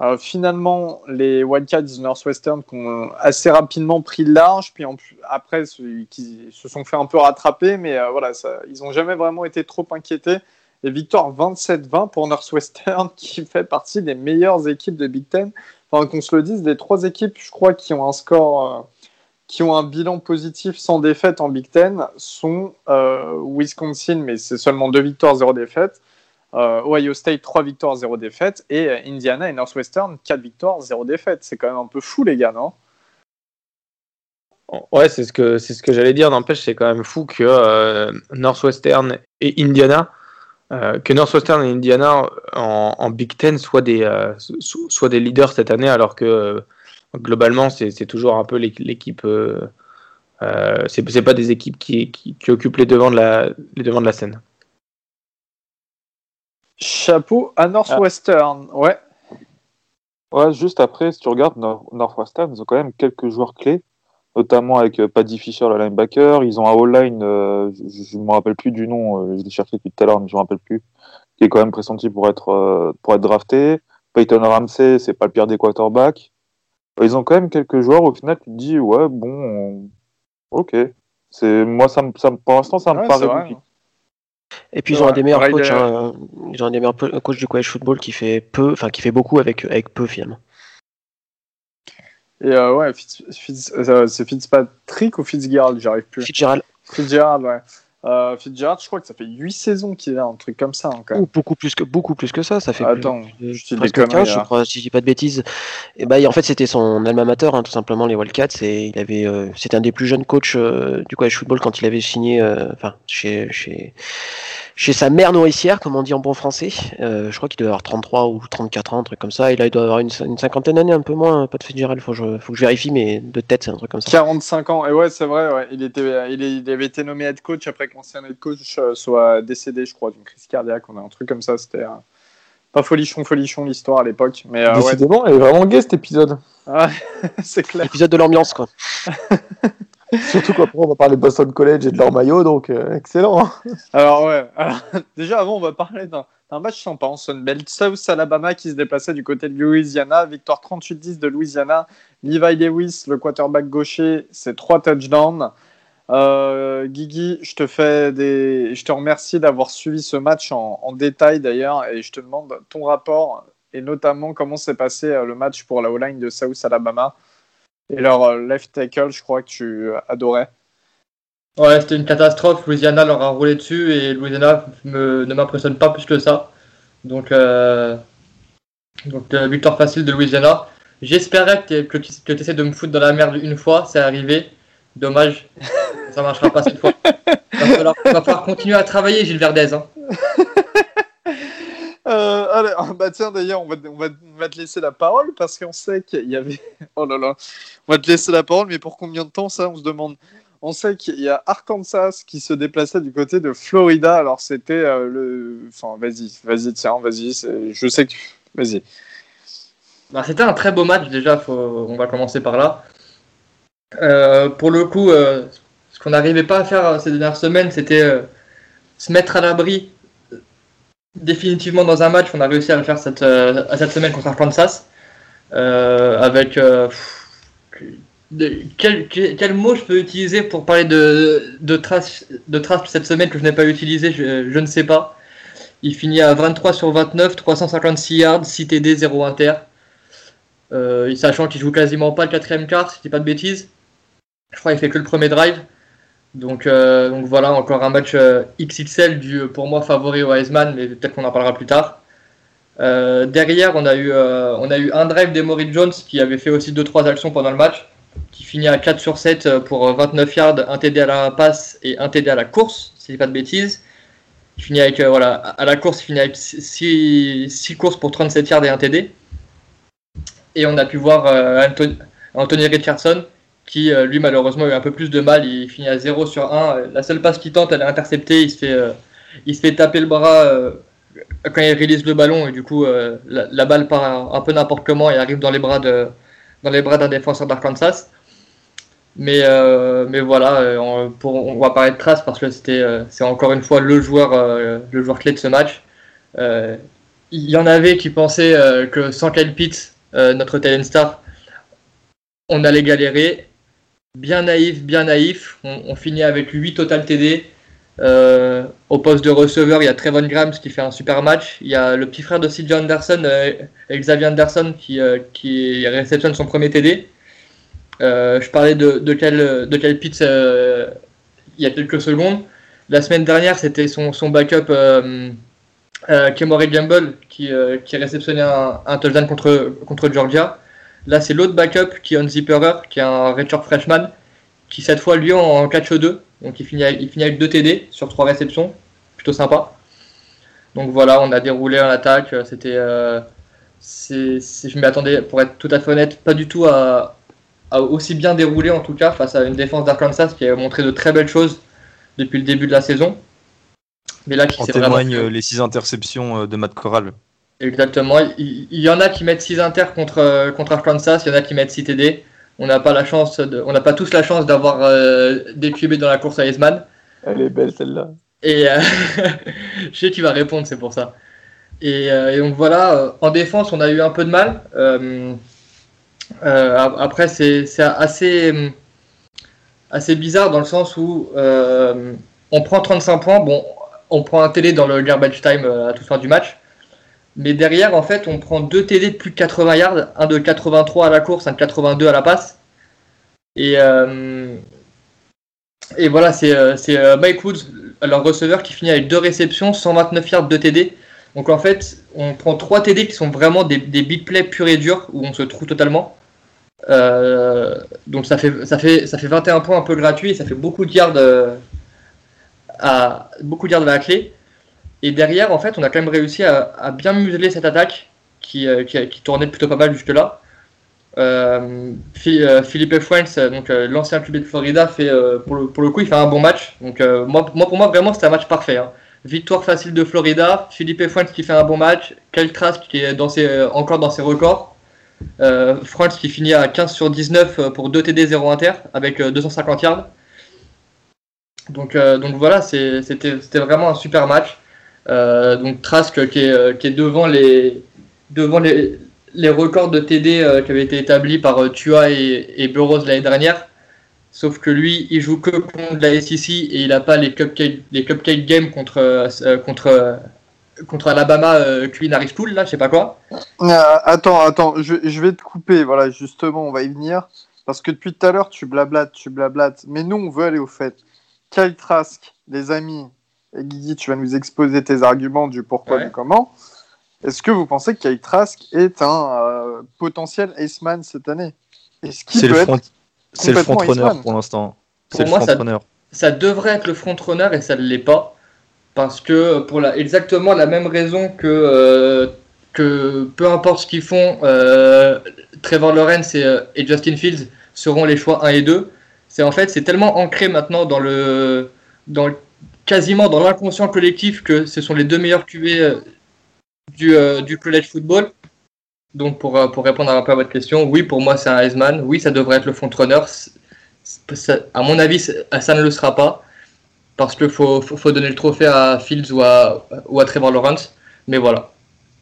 Euh, finalement, les Wildcats du Northwestern qui ont assez rapidement pris large, puis après, qui se sont fait un peu rattraper, mais euh, voilà, ça, ils n'ont jamais vraiment été trop inquiétés. Et victoire 27-20 pour Northwestern, qui fait partie des meilleures équipes de Big Ten. Enfin, qu'on se le dise, des trois équipes, je crois, qui ont un score, euh, qui ont un bilan positif sans défaite en Big Ten, sont Wisconsin, mais c'est seulement deux victoires, zéro défaite. Euh, Ohio State 3 victoires 0 défaite et euh, Indiana et Northwestern 4 victoires 0 défaite. C'est quand même un peu fou les gars, non? Ouais, c'est ce que c'est ce que j'allais dire. N'empêche, c'est quand même fou que euh, Northwestern et Indiana, que Northwestern et Indiana en, Big Ten soient des soient des leaders cette année, alors que globalement c'est toujours un peu l'équipe. c'est pas des équipes qui, qui, qui, occupent les devants de la les devants de la scène. Chapeau à Northwestern, ouais. Ouais, juste après, si tu regardes Northwestern, ils ont quand même quelques joueurs clés, notamment avec euh, Paddy Fisher, le linebacker. Ils ont un all-line, euh, je ne me rappelle plus du nom, euh, je l'ai cherché depuis tout à l'heure, mais je ne me rappelle plus, qui est quand même pressenti pour être, pour être drafté. Peyton Ramsey, c'est pas le pire des quarterbacks. Ils ont quand même quelques joueurs, au final, tu te dis, ouais, bon, ok. C'est, moi, ça, ça, pour l'instant, ça me paraît et puis ils ont un des meilleurs coachs, hein, ils ont un des meilleurs coachs du college football qui fait peu, enfin qui fait beaucoup avec avec peu finalement. Et euh, ouais, euh, c'est Fitzpatrick ou Fitzgerald, j'arrive plus. Fitzgerald. Fitzgerald, ouais. Euh, Fitzgerald, je crois que ça fait 8 saisons qu'il est là, un truc comme ça. Hein, Ou beaucoup plus que beaucoup plus que ça, ça fait Attends, je presque 15, je crois, si je dis pas de bêtises. Et bah, en fait, c'était son alma mater, hein, tout simplement, les Wildcats. Et il avait, euh, c'était un des plus jeunes coachs euh, du college football quand il avait signé, enfin, chez, chez, chez sa mère nourricière, comme on dit en bon français. Euh, je crois qu'il doit avoir 33 ou 34 ans, un truc comme ça. Et là, il doit avoir une, une cinquantaine d'années, un peu moins. Pas de Fitzgerald, faut, je, faut que je vérifie, mais de tête, c'est un truc comme ça. 45 ans, et ouais, c'est vrai, ouais. il, était, il, il, avait été nommé head coach après que l'ancien head coach euh, soit décédé, je crois, d'une crise cardiaque. On a un truc comme ça, c'était. Euh, pas folichon, folichon l'histoire à l'époque. Mais euh, Décidément, ouais. il est vraiment gay cet épisode. Ouais, c'est clair. Épisode de l'ambiance, quoi. Surtout qu'après, on va parler de Boston College et de leur maillot, donc euh, excellent. Alors, ouais. Déjà, avant, on va parler d'un match sympa en Sunbelt. South Alabama qui se déplaçait du côté de Louisiana. Victoire 38-10 de Louisiana. Levi Lewis, le quarterback gaucher, c'est trois touchdowns. Euh, Guigui, je te, fais des... je te remercie d'avoir suivi ce match en, en détail d'ailleurs et je te demande ton rapport et notamment comment s'est passé euh, le match pour la O-line de South Alabama et leur euh, left tackle, je crois que tu adorais. Ouais, c'était une catastrophe. Louisiana leur a roulé dessus et Louisiana me, ne m'impressionne pas plus que ça. Donc, euh, donc euh, victoire facile de Louisiana. J'espérais que, que, que tu essaies de me foutre dans la merde une fois, c'est arrivé. Dommage, ça marchera pas cette fois. Il va falloir, va falloir continuer à travailler, Gilles Verdez. Hein. Euh, allez, bah tiens, d'ailleurs, on va, te laisser la parole parce qu'on sait qu'il y avait. Oh là là, on va te laisser la parole, mais pour combien de temps ça On se demande? On sait qu'il y a Arkansas qui se déplaçait du côté de Florida. Alors, c'était euh, le. Enfin, vas-y, vas-y, tiens, vas-y. Je sais que. Vas-y. Bah, c'était un très beau match, déjà, faut... on va commencer par là. Euh, pour le coup, ce qu'on n'arrivait pas à faire ces dernières semaines, c'était se mettre à l'abri définitivement dans un match. On a réussi à le faire cette, euh, cette semaine contre Arkansas. Euh, avec. De, quel, mot je peux utiliser pour parler de, de trash, de cette semaine que je n'ai pas utilisé je, ne sais pas. Il finit à 23 sur 29, 356 yards, 6 TD, 0 inter. Euh, sachant qu'il joue quasiment pas le quatrième quart, si je dis pas de bêtises. Je crois qu'il fait que le premier drive. Donc, euh, donc voilà, encore un match euh, XXL du pour moi favori au Heisman, mais peut-être qu'on en parlera plus tard. Euh, derrière, on a, eu, on a eu un drive d'Emory Jones qui avait fait aussi 2-3 actions pendant le match, qui finit à 4 sur 7 pour 29 yards, un TD à la passe et un TD à la course, si je pas de bêtises. Il finit avec, voilà, à la course, finit avec 6, 6 courses pour 37 yards et un TD. Et on a pu voir Anthony Richardson qui euh, lui malheureusement a eu un peu plus de mal, il finit à 0 sur 1. La seule passe qu'il tente, elle est interceptée, il se fait, euh, il se fait taper le bras euh, quand il release le ballon et du coup la, balle part un, peu n'importe comment et arrive dans les bras d'un défenseur d'Arkansas. Mais, mais voilà, on, pour, on va parler de trace parce que c'était c'est encore une fois le joueur, le joueur clé de ce match. il y en avait qui pensaient que sans Kyle notre talent star, on allait galérer bien naïf, bien naïf. On, finit avec 8 total TD. Euh, au poste de receveur, il y a Trevon Grams qui fait un super match. Il y a le petit frère de CJ Anderson, euh, Xavier Anderson, qui, euh, qui réceptionne son premier TD. Je parlais de, de quel, de il y a quelques secondes. La semaine dernière, c'était son, backup Kemory Gamble qui, qui réceptionnait un, un touchdown contre Georgia. Là, c'est l'autre backup qui est on Zipperer, qui est un redshirt freshman, qui cette fois lui en catch 2. Donc il finit, avec, il finit avec 2 TD sur 3 réceptions. Plutôt sympa. Donc voilà, on a déroulé en attaque. C'était. Euh, je m'y attendais, pour être tout à fait honnête, pas du tout à, à, aussi bien dérouler en tout cas face à une défense d'Arkansas qui a montré de très belles choses depuis le début de la saison. Mais là, qui en témoignent vraiment... les 6 interceptions de Matt Corral. Exactement. Il, il, y en a qui mettent 6 inter contre, contre Arkansas, il y en a qui mettent 6 TD. On n'a pas la chance, de, on n'a pas tous la chance d'avoir euh, des QB dans la course à Heisman. Elle est belle celle-là. Et euh, je sais qu'il va répondre, c'est pour ça. Et, euh, et, donc voilà, en défense, on a eu un peu de mal. Euh, après, c'est assez, assez bizarre dans le sens où on prend 35 points. Bon, on prend un télé dans le garbage time à toute fin du match. Mais derrière, en fait, on prend deux TD de plus de 80 yards, un de 83 à la course, un de 82 à la passe. Et, euh, et voilà, c'est euh, Mike Woods, leur receveur, qui finit avec deux réceptions, 129 yards de TD. Donc en fait, on prend trois TD qui sont vraiment des, des big plays purs et durs, où on se trouve totalement. Euh, donc ça fait, ça, fait, ça fait 21 points un peu gratuits, ça fait beaucoup de yards, à, beaucoup de yards à la clé. Et derrière, en fait, on a quand même réussi à, bien museler cette attaque qui, euh, qui, tournait plutôt pas mal jusque-là. Euh, Philippe Fuentes, donc l'ancien QB de Florida, fait pour le, coup, il fait un bon match. Donc moi, pour moi, vraiment, c'était un match parfait. Hein. Victoire facile de Florida, Philippe Fuentes qui fait un bon match, Kyle qui est encore dans ses records. Euh, qui finit à 15 sur 19 pour 2 TD 0 inter avec 250 yards. Euh, donc voilà, c'était vraiment un super match. Euh, donc Trask qui est, qui est, devant les records de TD qui avaient été établis par Tua et, et Burroughs l'année dernière. Sauf que lui, il joue que contre la SEC et il n'a pas les cupcake, les cupcake games contre, contre, contre Alabama euh, Culinary School, là, je sais pas quoi. attends, attends, je, je, vais te couper, voilà, justement, on va y venir. Parce que depuis tout à l'heure, tu blablates, tu blablates. Mais nous, on veut aller au fait. Kyle Trask, les amis, et Guigui, tu vas nous exposer tes arguments du pourquoi, ouais. du comment. Est-ce que vous pensez que Kyle Trask est un euh, potentiel Aceman cette année? C'est le, front... le front-runner pour l'instant. Pour moi, ça, ça, devrait être le front-runner et ça ne l'est pas. Parce que pour la, exactement la même raison que, euh, que peu importe ce qu'ils font, euh, Trevor Lawrence et, euh, et, Justin Fields seront les choix 1 et 2. C'est en fait c'est tellement ancré maintenant dans le, dans le, quasiment dans l'inconscient collectif que ce sont les deux meilleurs QB du, du college football. Donc pour, pour répondre un peu à votre question, oui pour moi c'est un Heisman, oui ça devrait être le front-runner. À mon avis ça ne le sera pas parce qu'il faut, faut, faut, donner le trophée à Fields ou à, ou à Trevor Lawrence. Mais voilà.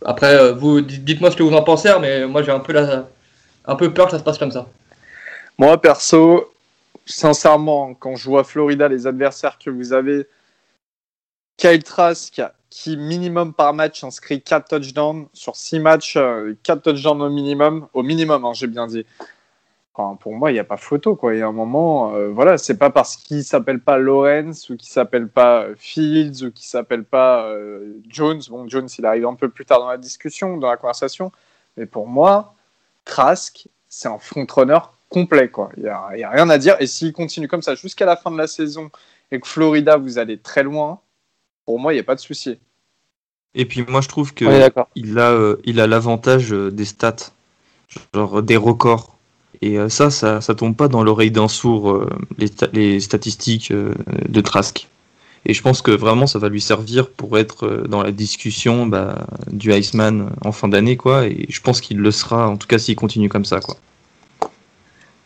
Après, euh, vous dites-moi ce que vous en pensez, mais moi j'ai un un peu peur que ça se passe comme ça. Moi, perso, sincèrement, quand je vois Florida, les adversaires que vous avez, Kyle Trask, qui minimum par match inscrit 4 touchdowns sur 6 matchs, 4 euh, touchdowns au minimum, au minimum, hein, j'ai bien dit. Pour moi, il n'y a pas photo. Quoi. Il y a un moment, euh, voilà, c'est pas parce qu'il s'appelle pas Lawrence ou qu'il s'appelle pas Fields ou qu'il s'appelle pas euh, Jones. Bon, Jones, il arrive un peu plus tard dans la discussion, dans la conversation. Mais pour moi, Trask, c'est un frontrunner complet. Quoi. Il n'y a, a, rien à dire. Et s'il continue comme ça jusqu'à la fin de la saison et que Florida, vous allez très loin, pour moi, il n'y a pas de souci. Et puis moi, je trouve qu'il il a, euh, il a l'avantage euh, des stats, genre des records. Et euh, ça, ça, ça tombe pas dans l'oreille d'un sourd, euh, les, les, statistiques euh, de Trask. Et je pense que vraiment, ça va lui servir pour être dans la discussion bah, du Iceman en fin d'année, quoi. Et je pense qu'il le sera, en tout cas, s'il continue comme ça, quoi.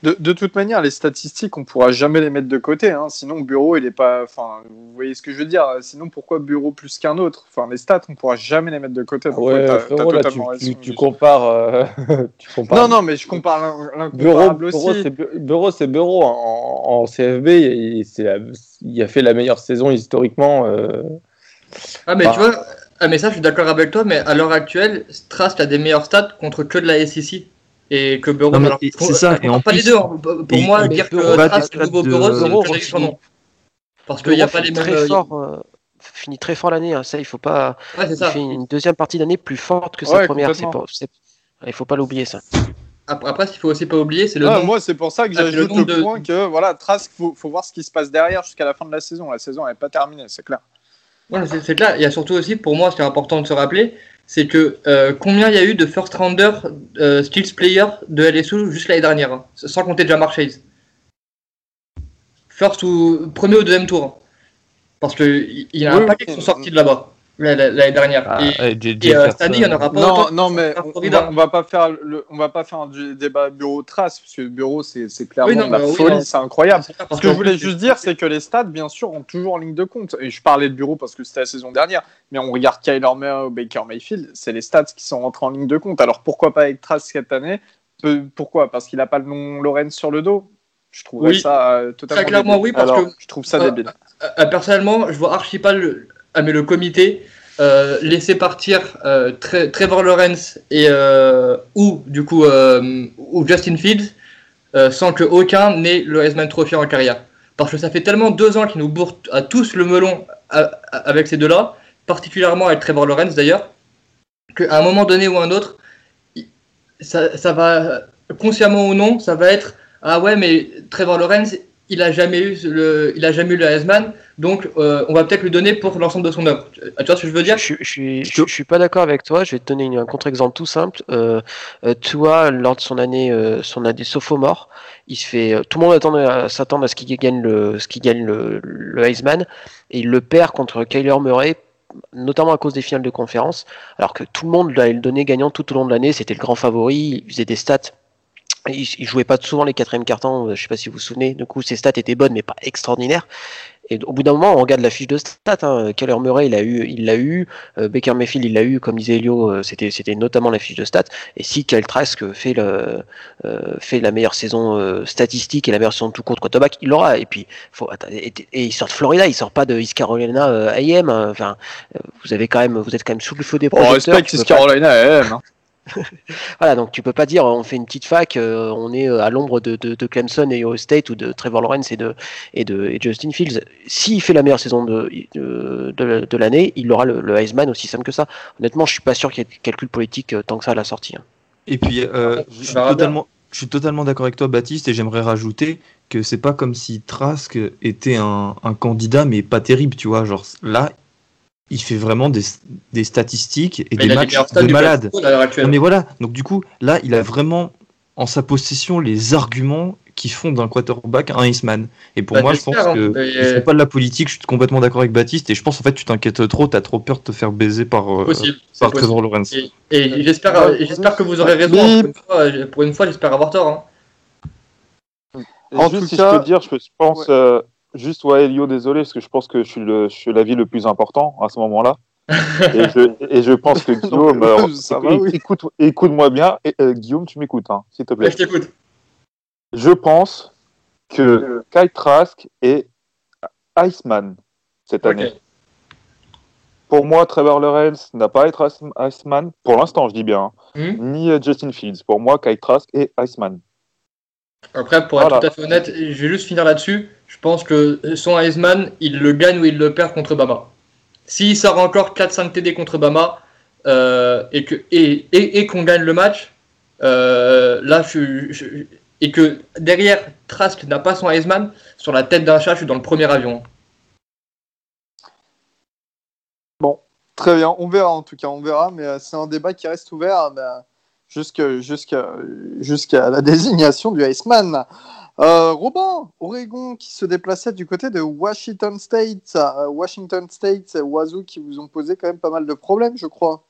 De, de, toute manière, les statistiques, on pourra jamais les mettre de côté. Hein. Sinon, Bureau, il est pas. Enfin, vous voyez ce que je veux dire. Sinon, pourquoi Bureau plus qu'un autre? Enfin, les stats, on pourra jamais les mettre de côté. Donc, ouais, ouais frérot, là, tu, tu, tu, compares, euh... tu, compares. Non, non, mais je compare l'incomparable aussi. Bureau, c'est Bureau. En, en CFB, il, il, a fait la meilleure saison historiquement. Euh... Ah, mais bah. tu vois. Ah, mais ça, je suis d'accord avec toi. Mais à l'heure actuelle, Strass a des meilleurs stats contre que de la SEC et que Bureau. C'est ça. Et en pas plus, les deux. Hein. Pour moi, dire que Trask est nouveau Bureau, c'est le son nom. Parce qu'il n'y a pas les mêmes. Très fort, euh, finit très fort l'année. Hein. Ça, il faut pas. Ouais, il ça. fait une deuxième partie d'année plus forte que sa ouais, première. Pas... Il faut pas l'oublier ça. Après, ce qu'il faut aussi pas oublier, c'est le. Ah, nombre... Moi, c'est pour ça que j'ajoute le, le de... point que voilà, Trask, faut, faut voir ce qui se passe derrière jusqu'à la fin de la saison. La saison n'est pas terminée, c'est clair. C'est clair. Il y a surtout aussi, pour moi, ce qui est important de se rappeler, c'est que euh, combien il y a eu de first rounder euh, skills player de LSU juste l'année dernière, hein, sans compter Jamar Chase. First ou premier ou deuxième tour. Hein. Parce qu'il y a un oui, paquet qui sont sortis de là-bas l'année dernière. Ah, et, et, et euh, cette année, il n'y en aura pas non, autant. Non, mais on, on, va, on, va, pas faire le, on va pas faire du débat bureau trace, parce que le bureau, c'est clairement oui, non, la oui, folie, c'est incroyable. Ce que je voulais juste dire, c'est que les stats, bien sûr, ont toujours en ligne de compte. Et je parlais de bureau parce que c'était la saison dernière, mais on regarde Kyler Murray ou Baker Mayfield, c'est les stats qui sont rentrés en ligne de compte. Alors pourquoi pas avec Trace cette année? Pourquoi? Parce qu'il n'a pas le nom Lorenz sur le dos je trouve oui, ça euh, totalement Très clairement, débile. oui, parce Alors, que je trouve ça euh, débile. Euh, personnellement, je vois archi pas le, ah, mais le comité euh, laisser partir euh, Tre Trevor Lawrence et euh, ou du coup ou Justin Fields sans que aucun n'ait le Heisman Trophy en carrière. Parce que ça fait tellement deux ans qu'ils nous bourrent à tous le melon avec ces deux-là, particulièrement avec Trevor Lawrence d'ailleurs, qu'à un moment donné ou un autre, ça, ça va consciemment ou non, ça va être ah ouais mais Trevor Lawrence il a jamais eu le, il a jamais eu le Heisman, donc euh, on va peut-être lui donner pour l'ensemble de son œuvre. Tu vois ce que je veux dire? Je, je, suis, je, suis pas d'accord avec toi. Je vais te donner une, un contre-exemple tout simple. Euh, euh, Tua, lors de son année, euh, son année sophomore, il se fait, tout le monde attend s'attend à ce qu'il gagne le, ce qu'il gagne le, le Heisman, et il le perd contre Kyler Murray notamment à cause des finales de conférence, alors que tout le monde l'avait donné gagnant tout au long de l'année, c'était le grand favori, il faisait des stats il, il, jouait pas souvent les quatrièmes cartons, euh, je sais pas si vous vous souvenez. Du coup, ses stats étaient bonnes, mais pas extraordinaires. Et au bout d'un moment, on regarde la fiche de stats. Hein. Keller Murray, il a eu, il l'a eu. Euh, Baker Mayfield, il l'a eu. Comme disait Elio, euh, c'était, c'était notamment la fiche de stats. Et si Kyle Trask fait le, euh, fait la meilleure saison euh, statistique et la meilleure saison de tout court de quarterback, il l'aura. Et puis, faut, et, et, il sort de Florida, il sort pas de East Carolina AM. Hein. Enfin, vous avez quand même, vous êtes quand même sous le feu des projecteurs. On respecte East Carolina AM. Hein. voilà, donc tu peux pas dire on fait une petite fac, euh, on est euh, à l'ombre de, de, de, Clemson et Ohio State ou de Trevor Lawrence et de, et de et Justin Fields. S'il fait la meilleure saison de, de, de l'année, il aura le, le, Heisman aussi simple que ça. Honnêtement, je suis pas sûr qu'il y ait de calcul politique euh, tant que ça à la sortie. Hein. Et puis, euh, je, suis totalement, je suis totalement d'accord avec toi, Baptiste, et j'aimerais rajouter que c'est pas comme si Trask était un, un, candidat, mais pas terrible, tu vois. Genre là, il fait vraiment des, des statistiques et mais des matchs de malade. Mais voilà, donc du coup, là, il a vraiment en sa possession les arguments qui font d'un quarterback un Iceman. Et pour bah, moi, je pense hein. que c'est pas de la politique, je suis complètement d'accord avec Baptiste, et je pense en fait tu t'inquiètes trop, t'as trop peur de te faire baiser par, euh, par Trevor Lawrence. Et, et j'espère, j'espère que vous aurez raison, pour une fois, j'espère avoir tort. Hein. En tout si cas, je peux dire, je pense, ouais. euh, Juste, ouais, Elio, désolé, parce que je pense que je suis, le, je suis l'avis le plus important à ce moment-là. et, je, et je pense que Guillaume, euh, ça va, oui. écoute, écoute-moi bien. Et, euh, Guillaume, tu m'écoutes, hein, s'il te plaît. Ouais, je t'écoute. Je pense que Kai Trask est Iceman cette année. Okay. Pour moi, Trevor Lawrence n'a pas à être Iceman, pour l'instant, je dis bien, hein, mm. ni euh, Justin Fields. Pour moi, Kai Trask est Iceman. Après, pour voilà. être tout à fait honnête, je vais juste finir là-dessus. Je pense que son Heisman, il le gagne ou il le perd contre Bama. S'il sort encore 4-5 TD contre Bama euh, et qu'on et, et, et qu'on gagne le match, euh, là, je, je, et que derrière Trask n'a pas son Heisman, sur la tête d'un chat, je suis dans le premier avion. Bon, très bien, on verra en tout cas, on verra, mais euh, c'est un débat qui reste ouvert. Mais jusqu'à jusqu'à la désignation du Iceman. Euh, Robin, Oregon qui se déplaçait du côté de Washington State. Euh, Washington State Wazoo qui vous ont posé quand même pas mal de problèmes, je crois.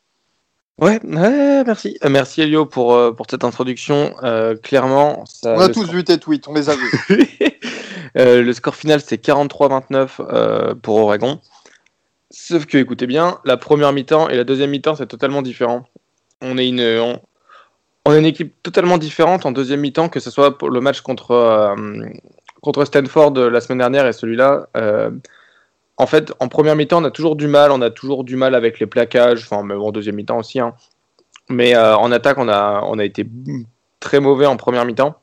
Ouais, ouais merci. Euh, merci Elio pour, euh, pour cette introduction. Euh, clairement, ça, on a tous score... vu tes tweets, on les a vus. le score final c'est 43-29 pour Oregon. Sauf que, écoutez bien, la première mi-temps et la deuxième mi-temps c'est totalement différent. On est une, on, on est une équipe totalement différente en deuxième mi-temps, que ce soit pour le match contre, euh, contre Stanford la semaine dernière et celui-là. Euh, en fait, en première mi-temps, on a toujours du mal, on a toujours du mal avec les plaquages, enfin, même en deuxième mi-temps aussi. Hein. Mais euh, en attaque, on a, on a été très mauvais en première mi-temps.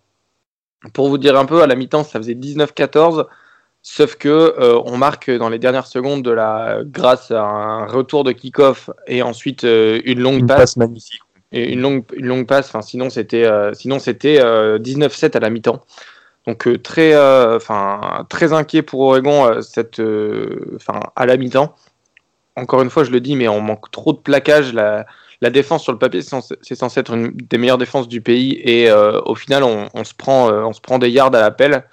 Pour vous dire un peu, à la mi-temps, ça faisait 19-14, sauf que euh, on marque dans les dernières secondes de la, grâce à un retour de kick-off et ensuite une longue une passe. passe magnifique et une longue, une longue passe. Sinon, c'était euh, sinon c'était euh, 19-7 à la mi-temps. Donc euh, très, très inquiet pour Oregon cette, à la mi-temps. Encore une fois, je le dis, mais on manque trop de plaquage. La, la défense sur le papier, c'est censé, être une des meilleures défenses du pays, et au final, on, se prend, on se prend des yards à l'appel.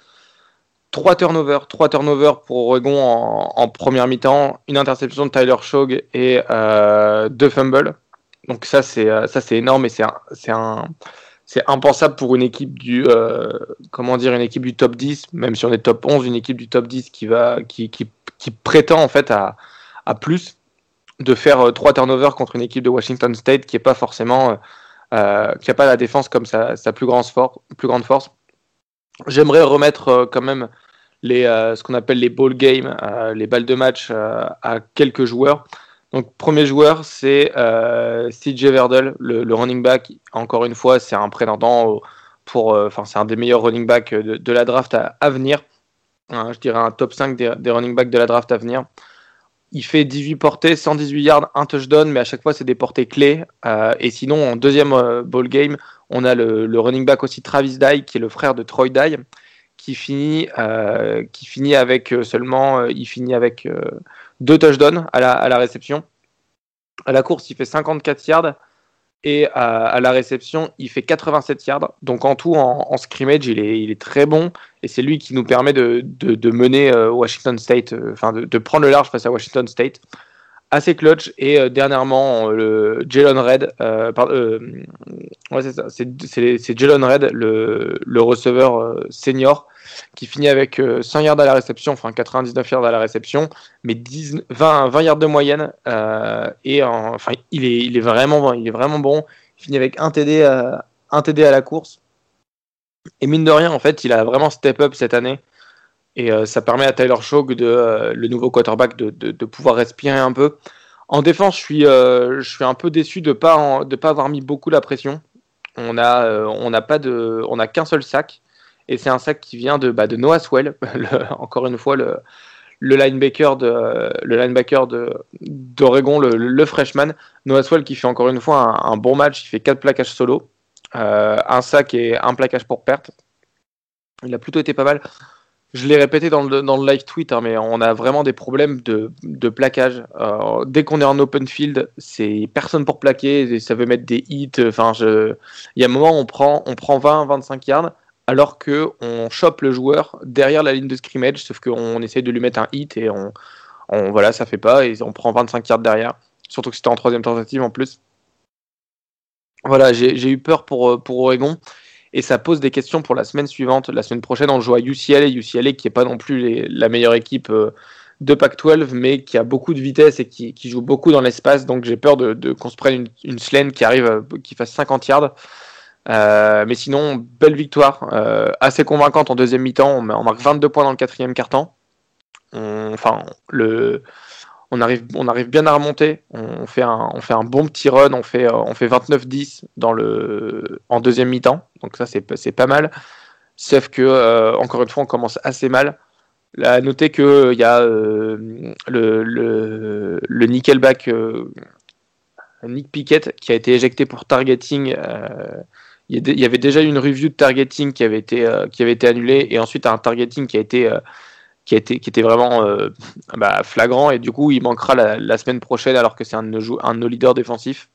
Trois turnovers, trois turnovers pour Oregon en, en première mi-temps, une interception de Tyler Shog et deux fumbles. Donc ça c'est euh, ça c'est énorme et c'est un, c'est impensable pour une équipe du euh, comment dire une équipe du top 10 même si on est top 11 une équipe du top 10 qui va qui, qui, qui prétend en fait à, à plus de faire euh, trois turnovers contre une équipe de Washington State qui est pas forcément qui a pas la défense comme sa, sa plus grande force plus grande force. J'aimerais remettre quand même les ce qu'on appelle les ball games les balles de match à quelques joueurs donc, premier joueur, c'est euh, CJ Verdel, le, running back. Encore une fois, c'est un prétendant pour. Enfin, euh, c'est un des meilleurs running backs de, de la draft à, venir. Hein, je dirais un top 5 des, running backs de la draft à venir. Il fait 18 portées, 118 yards, un touchdown, mais à chaque fois, c'est des portées clés. Euh, et sinon, en deuxième euh, ball game, on a le, le, running back aussi Travis Dye, qui est le frère de Troy Dye, qui finit, qui finit avec seulement, il finit avec deux touchdowns à la, réception. À la course, il fait 54 yards et à, la réception, il fait 87 yards. Donc en tout, en, scrimmage, il est, très bon. Et c'est lui qui nous permet de, mener euh, Washington State, euh, enfin de, prendre le large face à Washington State. Assez clutch. Et euh, dernièrement, le Jalen Red, ouais, c'est Jalen Red, le, le receveur senior, qui finit avec 100 yards à la réception, enfin 99 yards à la réception, mais 10, 20, 20 yards de moyenne. et enfin, il est, il est vraiment, il est vraiment bon. Il finit avec un TD, un TD à la course. Et mine de rien, en fait, il a vraiment step up cette année. Et euh, ça permet à Tyler Shog, de, euh, le nouveau quarterback, de, de, pouvoir respirer un peu. En défense, je suis, euh, je suis un peu déçu de ne pas, pas avoir mis beaucoup la pression. On a, on n'a pas de, on a qu'un seul sac. Et c'est un sac qui vient de, bah, de Noah Swell, encore une fois, le, le linebacker de le linebacker de d'Oregon, le, freshman Noah Swell qui fait encore une fois un, bon match. Il fait quatre plaquages solo. Euh, un sac et un plaquage pour perte. Il a plutôt été pas mal. Je l'ai répété dans le, dans le, live tweet, hein, mais on a vraiment des problèmes de, de plaquage. Euh, dès qu'on est en open field, c'est personne pour plaquer, ça veut mettre des hits. Enfin, je... il y a un moment, on prend, on prend 20-25 yards, alors que on chope le joueur derrière la ligne de scrimmage, sauf qu'on essaie de lui mettre un hit et on, voilà, ça fait pas, et on prend 25 yards derrière. Surtout que c'était en troisième tentative en plus. Voilà, j'ai eu peur pour, euh, pour Oregon. Et ça pose des questions pour la semaine suivante. La semaine prochaine, on joue à UCLA. UCLA qui n'est pas non plus la meilleure équipe euh, de Pac-12, mais qui a beaucoup de vitesse et qui, joue beaucoup dans l'espace. Donc j'ai peur de, qu'on se prenne une, une slane qui arrive, qui fasse 50 yards. Euh, mais sinon, belle victoire, euh, assez convaincante en deuxième mi-temps. On, marque 22 points dans le quatrième quart-temps. Enfin, le, on arrive, on arrive bien à remonter. On fait un, on fait un bon petit run. On fait, on fait 29-10 dans le, en deuxième mi-temps. Donc ça, c'est, pas mal. Sauf que, euh, encore une fois, on commence assez mal. À noter qu'il euh, y a euh, le, le, le, Nickelback euh, Nick Pickett qui a été éjecté pour targeting. Il y avait déjà une review de targeting qui avait été, qui avait été annulée et ensuite un targeting qui a été qui, était, qui était vraiment euh, bah, flagrant et du coup il manquera la, semaine prochaine alors que c'est un, un, de nos leaders défensifs.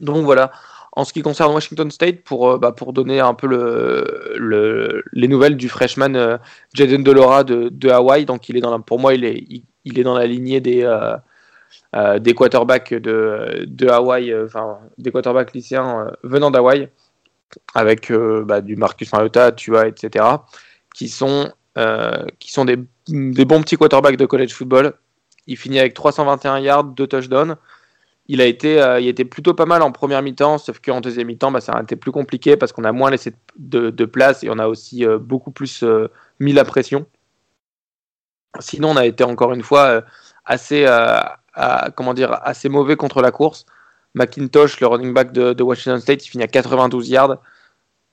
Donc voilà, en ce qui concerne Washington State, pour, euh, bah, pour donner un peu le, le, les nouvelles du freshman euh, Jaden Delora de, de Hawaï, donc il est dans la, pour moi il est, il, est dans la lignée des, euh, des quarterbacks de, de Hawaï, enfin des quarterbacks lycéens venant d'Hawaï, avec bah, du Marcus Mariota, Tua, etc., qui sont euh, qui sont des, des, bons petits quarterbacks de college football. Il finit avec 321 yards, 2 touchdowns. Il a été, euh, il était plutôt pas mal en première mi-temps, sauf qu'en deuxième mi-temps, bah, ça a été plus compliqué parce qu'on a moins laissé de, place et on a aussi euh, beaucoup plus mis la pression. Sinon, on a été encore une fois assez, assez mauvais contre la course. McIntosh, le running back de, Washington State, il finit à 92 yards.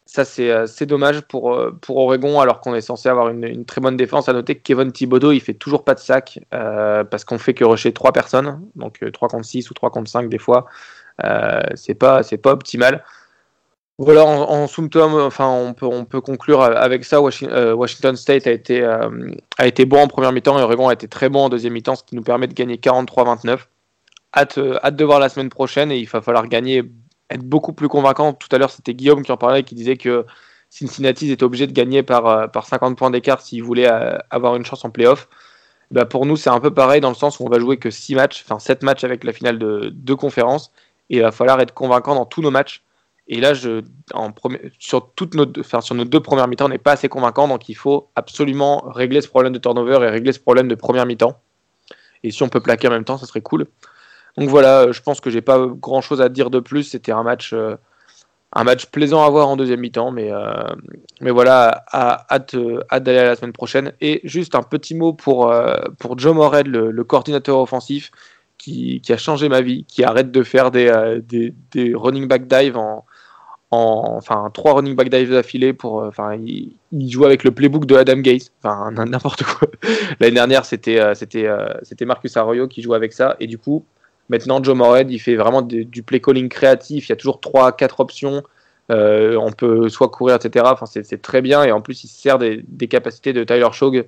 Ça, euh, c'est dommage pour, euh, pour Oregon, alors qu'on est censé avoir une, très bonne défense. À noter que Kevin Thibodeau, il fait toujours pas de sac, euh, parce qu'on fait que rusher 3 personnes, donc 3 contre 6 ou 3 contre 5 des fois. Euh, c'est pas, pas optimal. Voilà, en, en enfin, on peut, on peut conclure avec ça. Washington, State a été, a été bon en première mi-temps et Oregon a été très bon en deuxième mi-temps, ce qui nous permet de gagner 43-29. Hâte, hâte de voir la semaine prochaine et il va falloir gagner être beaucoup plus convaincant. Tout à l'heure, c'était Guillaume qui en parlait, qui disait que Cincinnati était obligé de gagner par, euh, par 50 points d'écart s'il voulait euh, avoir une chance en playoff. Bah pour nous, c'est un peu pareil dans le sens où on va jouer que 6 matchs, enfin 7 matchs avec la finale de deux conférences, et il va falloir être convaincant dans tous nos matchs. Et là, sur, toutes nos, deux premières mi-temps, on n'est pas assez convaincant, donc il faut absolument régler ce problème de turnover et régler ce problème de première mi-temps. Et si on peut plaquer en même temps, ça serait cool. Donc voilà, je pense que j'ai pas grand chose à dire de plus. C'était un match, euh, un match plaisant à voir en deuxième mi-temps, mais, euh, voilà, hâte, d'aller à la semaine prochaine. Et juste un petit mot pour, euh, pour Joe Morel, le, coordinateur offensif, qui, a changé ma vie, qui arrête de faire des running back dive en, en, enfin trois running back dive d'affilée pour, enfin il, joue avec le playbook de Adam Gaze, enfin n'importe quoi. L'année dernière c'était c'était c'était Marcus Arroyo qui jouait avec ça et du coup Maintenant, Joe Morehead, il fait vraiment du play calling créatif. Il y a toujours 3-4 options. Euh, on peut soit courir, etc. Enfin, c'est très bien. Et en plus, il se sert des, capacités de Tyler Shog.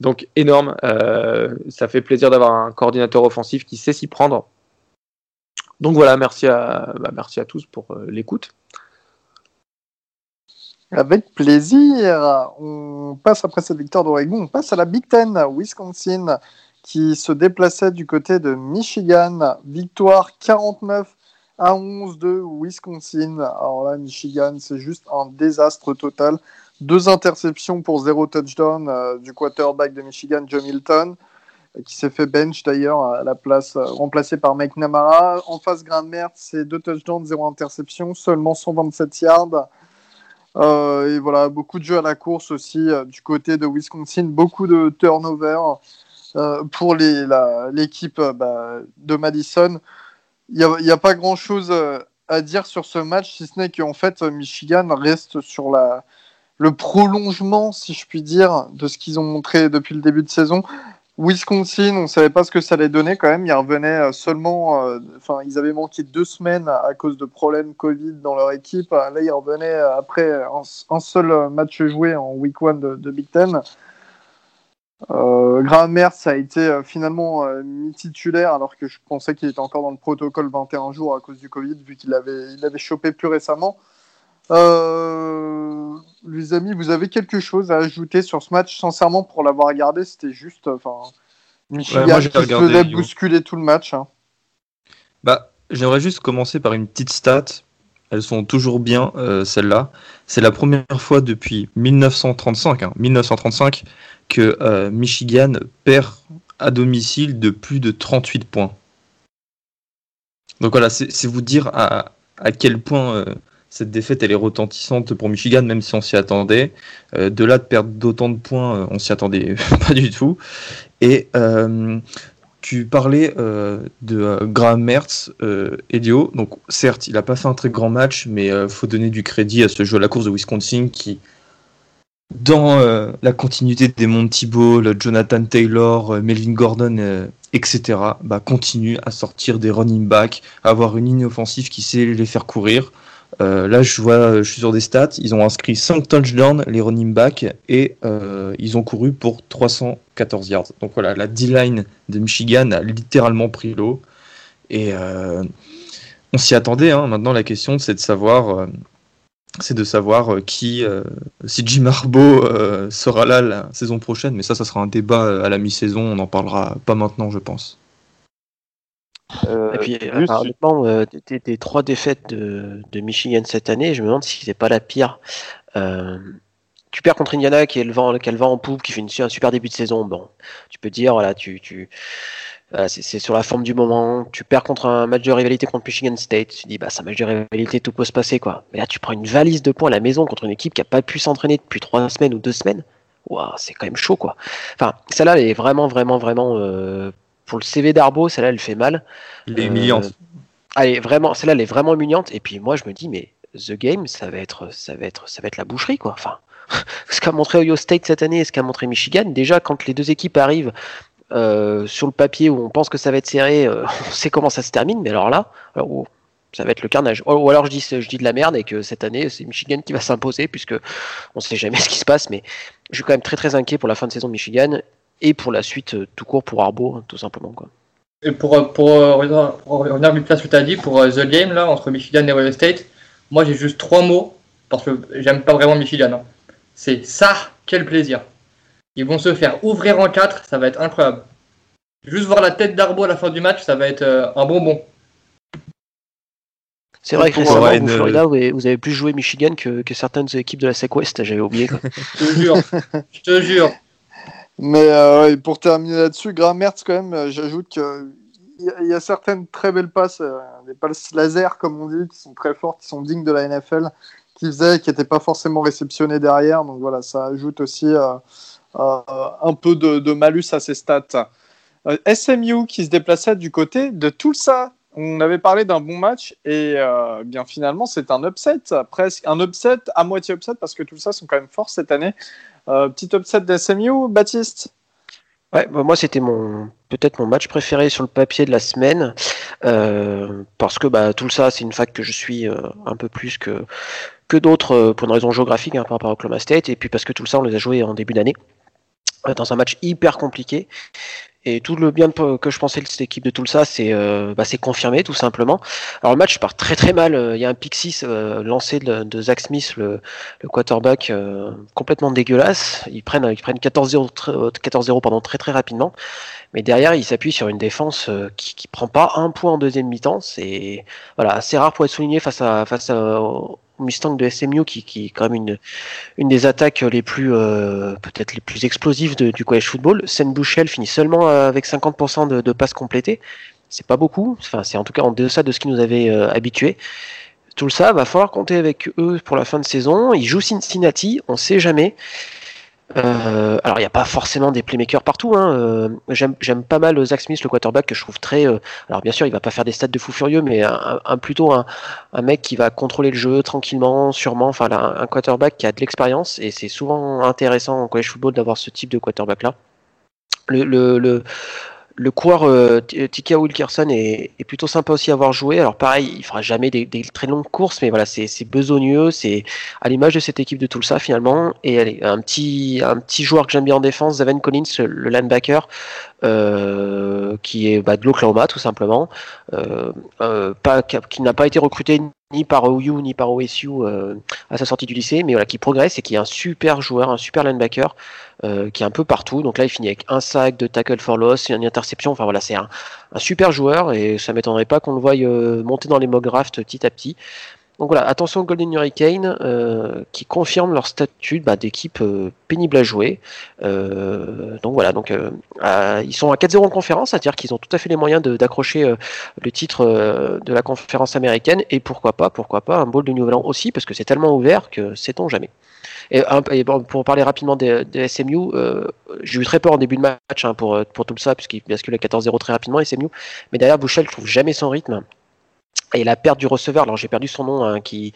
Donc, énorme. Euh, ça fait plaisir d'avoir un coordinateur offensif qui sait s'y prendre. Donc voilà, merci à, bah, merci à tous pour euh, l'écoute. Avec plaisir. On passe après cette victoire d'Oregon, on passe à la Big Ten, Wisconsin, qui se déplaçait du côté de Michigan. Victoire 49 à 11 de Wisconsin. Alors là, Michigan, c'est juste un désastre total. Deux interceptions pour zéro touchdown euh, du quarterback de Michigan, Joe Milton, qui s'est fait bench d'ailleurs à la place, euh, remplacé par Mike Namara. En face, Graham Mertz, c'est deux touchdowns, zéro interception, seulement 127 yards. Euh, et voilà, beaucoup de jeux à la course aussi du côté de Wisconsin, beaucoup de turnovers pour l'équipe bah, de Madison. Il n'y a, pas grand-chose à dire sur ce match, si ce n'est qu'en fait, Michigan reste sur la, le prolongement, si je puis dire, de ce qu'ils ont montré depuis le début de saison. Wisconsin, on ne savait pas ce que ça allait donner quand même. Ils revenaient seulement, euh, enfin, ils avaient manqué deux semaines à cause de problèmes Covid dans leur équipe. Là, ils revenaient après un, seul match joué en week one de, Big Ten. Euh, Graham Mertz a été euh, finalement euh, mis titulaire alors que je pensais qu'il était encore dans le protocole 21 jours à cause du Covid vu qu'il avait, avait chopé plus récemment. Euh, les amis, vous avez quelque chose à ajouter sur ce match? Sincèrement, pour l'avoir regardé, c'était juste. Enfin, Michigan qui faisait bousculer tout le match. Hein. Bah, J'aimerais juste commencer par une petite stat. Elles sont toujours bien, euh, celles-là. C'est la première fois depuis 1935, 1935 hein, que euh, Michigan perd à domicile de plus de 38 points. Donc voilà, c'est vous dire à, à quel point euh, cette défaite elle est retentissante pour Michigan, même si on s'y attendait. Euh, de là de perdre d'autant de points, euh, on s'y attendait pas du tout. Et euh, tu parlais de Graham Mertz, Edio. Donc certes, il n'a pas fait un très grand match, mais faut donner du crédit à ce jeu à la course de Wisconsin qui, dans la continuité des Monty Ball, Jonathan Taylor, Melvin Gordon, etc., bah, continue à sortir des running backs, à avoir une ligne offensive qui sait les faire courir. Euh, là, je vois, je suis sur des stats. Ils ont inscrit 5 touchdowns, les running backs, et euh, ils ont couru pour 314 yards. Donc voilà, la D-line de Michigan a littéralement pris l'eau. Et euh, on s'y attendait. Hein. Maintenant, la question, c'est de savoir, c'est de savoir qui, si Jim Harbaugh sera là la saison prochaine. Mais ça, ça sera un débat à la mi-saison. On n'en parlera pas maintenant, je pense. Euh, et puis, apparemment, euh, des, trois défaites de, de, Michigan cette année, je me demande si c'est pas la pire. Euh, tu perds contre Indiana qui est le vent, qui a le vent en poupe, qui fait une, un super début de saison. Bon, tu peux dire, voilà, tu, tu c'est sur la forme du moment. Tu perds contre un match de rivalité contre Michigan State. Tu dis, bah, c'est un match de rivalité, tout peut se passer, quoi. Mais là, tu prends une valise de points à la maison contre une équipe qui a pas pu s'entraîner depuis trois semaines ou deux semaines. Waouh, c'est quand même chaud, quoi. Enfin, celle-là, elle est vraiment, vraiment, vraiment euh, pour le CV d'Arbo, celle-là, elle fait mal. Elle est humiliante. Euh, vraiment, celle-là, elle est vraiment humiliante. Et puis moi, je me dis, mais The Game, ça va être, ça va être, ça va être la boucherie, quoi. Enfin, ce qu'a montré Ohio State cette année et ce qu'a montré Michigan, déjà, quand les deux équipes arrivent euh, sur le papier où on pense que ça va être serré, euh, on sait comment ça se termine, mais alors là, oh, ça va être le carnage. Ou alors je dis, je dis de la merde et que cette année, c'est Michigan qui va s'imposer, puisque on sait jamais ce qui se passe, mais je suis quand même très très inquiet pour la fin de saison de Michigan et pour la suite euh, tout court pour Arbo, hein, tout simplement. Quoi. Et pour, euh, pour, euh, revenir vite à ce que tu as dit, pour The Game, là, entre Michigan et Ohio State, moi j'ai juste trois mots, parce que j'aime pas vraiment Michigan. Hein. C'est ça, quel plaisir. Ils vont se faire ouvrir en quatre, ça va être incroyable. Juste voir la tête d'Arbo à la fin du match, ça va être un bonbon. C'est vrai que récemment, Florida, vous avez plus joué Michigan que, que certaines équipes de la SEC West, j'avais oublié. je te jure, je te jure. Mais euh, pour terminer là-dessus, Graham Mertz, quand même, euh, j'ajoute qu'il y, a certaines très belles passes, euh, des passes laser, comme on dit, qui sont très fortes, qui sont dignes de la NFL, qui faisaient, qui n'étaient pas forcément réceptionnées derrière. Donc voilà, ça ajoute aussi un peu de, de, malus à ces stats. SMU qui se déplaçait du côté de Tulsa. On avait parlé d'un bon match et bien finalement c'est un upset, presque un upset à moitié upset parce que Tulsa sont quand même forts cette année. Euh, petit upset d'SMU, Baptiste? Ouais, bah, moi c'était mon peut-être mon match préféré sur le papier de la semaine. parce que bah, tout ça, c'est une fac que je suis un peu plus que, que d'autres pour une raison géographique hein, par rapport à Oklahoma State, et puis parce que tout ça, on les a joués en début d'année dans un match hyper compliqué. Et tout le bien que je pensais de cette équipe de Tulsa, c'est euh, bah, confirmé tout simplement. Alors le match part très très mal. Il y a un pick 6 euh, lancé de, Zach Smith, le, le quarterback, euh, complètement dégueulasse. Ils prennent, ils prennent 14-0 14 pendant très très rapidement. Mais derrière, ils s'appuient sur une défense euh, qui, qui prend pas un point en deuxième mi-temps. C'est voilà, assez rare pour être souligné face à face à, Mustang de SMU qui, qui est quand même une, une des attaques les plus euh, peut-être les plus explosives du college football. Sen Bouchel finit seulement euh, avec 50% de, de, passes complétées. C'est pas beaucoup. Enfin, c'est en tout cas en deçà de ce qui nous avait euh, habitué. Tout ça, va falloir compter avec eux pour la fin de saison. Ils jouent Cincinnati, on sait jamais. Euh, alors, il n'y a pas forcément des playmakers partout. Hein. Euh, j'aime pas mal Zach Smith, le quarterback, que je trouve très. Euh, alors, bien sûr, il va pas faire des stats de fou furieux, mais un, plutôt un, mec qui va contrôler le jeu tranquillement, sûrement. Enfin, un quarterback qui a de l'expérience et c'est souvent intéressant en college football d'avoir ce type de quarterback là. Coureur euh, Tika Wilkerson est, plutôt sympa aussi à avoir joué. Alors pareil, il fera jamais des, très longues courses, mais voilà, c'est besogneux, c'est à l'image de cette équipe de Tulsa finalement. Et allez, un petit un petit joueur que j'aime bien en défense, Zaven Collins, le linebacker, euh, qui est bah, de l'Oklahoma tout simplement, euh, euh pas, qui n'a pas été recruté ni par OU ni par OSU euh, à sa sortie du lycée, mais voilà, qui progresse et qui est un super joueur, un super linebacker, euh, qui est un peu partout. Donc là, il finit avec un sac, de tackle for loss, une interception. Enfin voilà, c'est un, un, super joueur et ça m'étonnerait pas qu'on le voie euh, monter dans les mock drafts petit à petit. Donc voilà, attention aux Golden Hurricane euh, qui confirment leur statut bah, d'équipe euh, pénible à jouer. Euh, donc voilà, donc ils sont à 4-0 en conférence, c'est-à-dire qu'ils ont tout à fait les moyens d'accrocher le titre de la conférence américaine et pourquoi pas, pourquoi pas un bowl de New Orleans aussi parce que c'est tellement ouvert que sait-on jamais. Et, pour parler rapidement des, SMU, j'ai eu très peur en début de match hein, pour, pour tout ça, puisqu'il bascule à 14-0 très rapidement, SMU. Mais derrière, Bouchel, je trouve jamais son rythme et la perte du receveur, alors j'ai perdu son nom, hein, qui,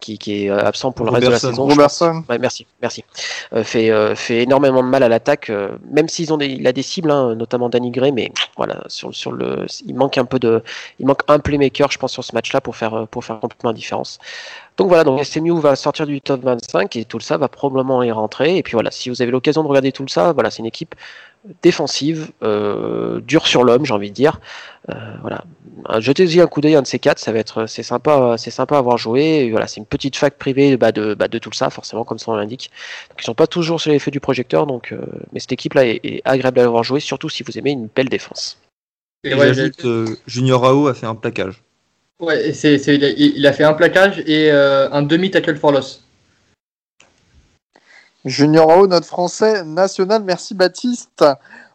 qui, qui, est euh, absent pour le reste de la saison. Robertson. Ouais, merci, merci. Euh, fait, euh, fait énormément de mal à l'attaque, euh, même s'ils ont des, il a des cibles, hein, notamment Danny Gray, mais voilà, sur, sur le, il manque un peu de, il manque un playmaker, je pense, sur ce match-là pour faire, pour faire complètement la différence. Donc voilà, donc SMU va sortir du top 25 et tout ça va probablement y rentrer. Et puis voilà, si vous avez l'occasion de regarder tout ça, voilà, c'est une équipe défensive, euh, dure sur l'homme, j'ai envie de dire. Euh, voilà, jetez-y un coup d'œil un de ces quatre, ça va être, c'est sympa, c'est sympa à avoir joué. voilà, c'est une petite fac privée bah, de, bah, de tout ça, forcément, comme son l'indique. Donc, ils sont pas toujours sur l'effet du projecteur, donc, euh, mais cette équipe-là est, agréable à avoir joué, surtout si vous aimez une belle défense. Et ouais, Junior Rao a fait un plaquage. Ouais, c'est, il, a, fait un plaquage et un demi tackle for loss. Junior haut, notre français national. Merci Baptiste.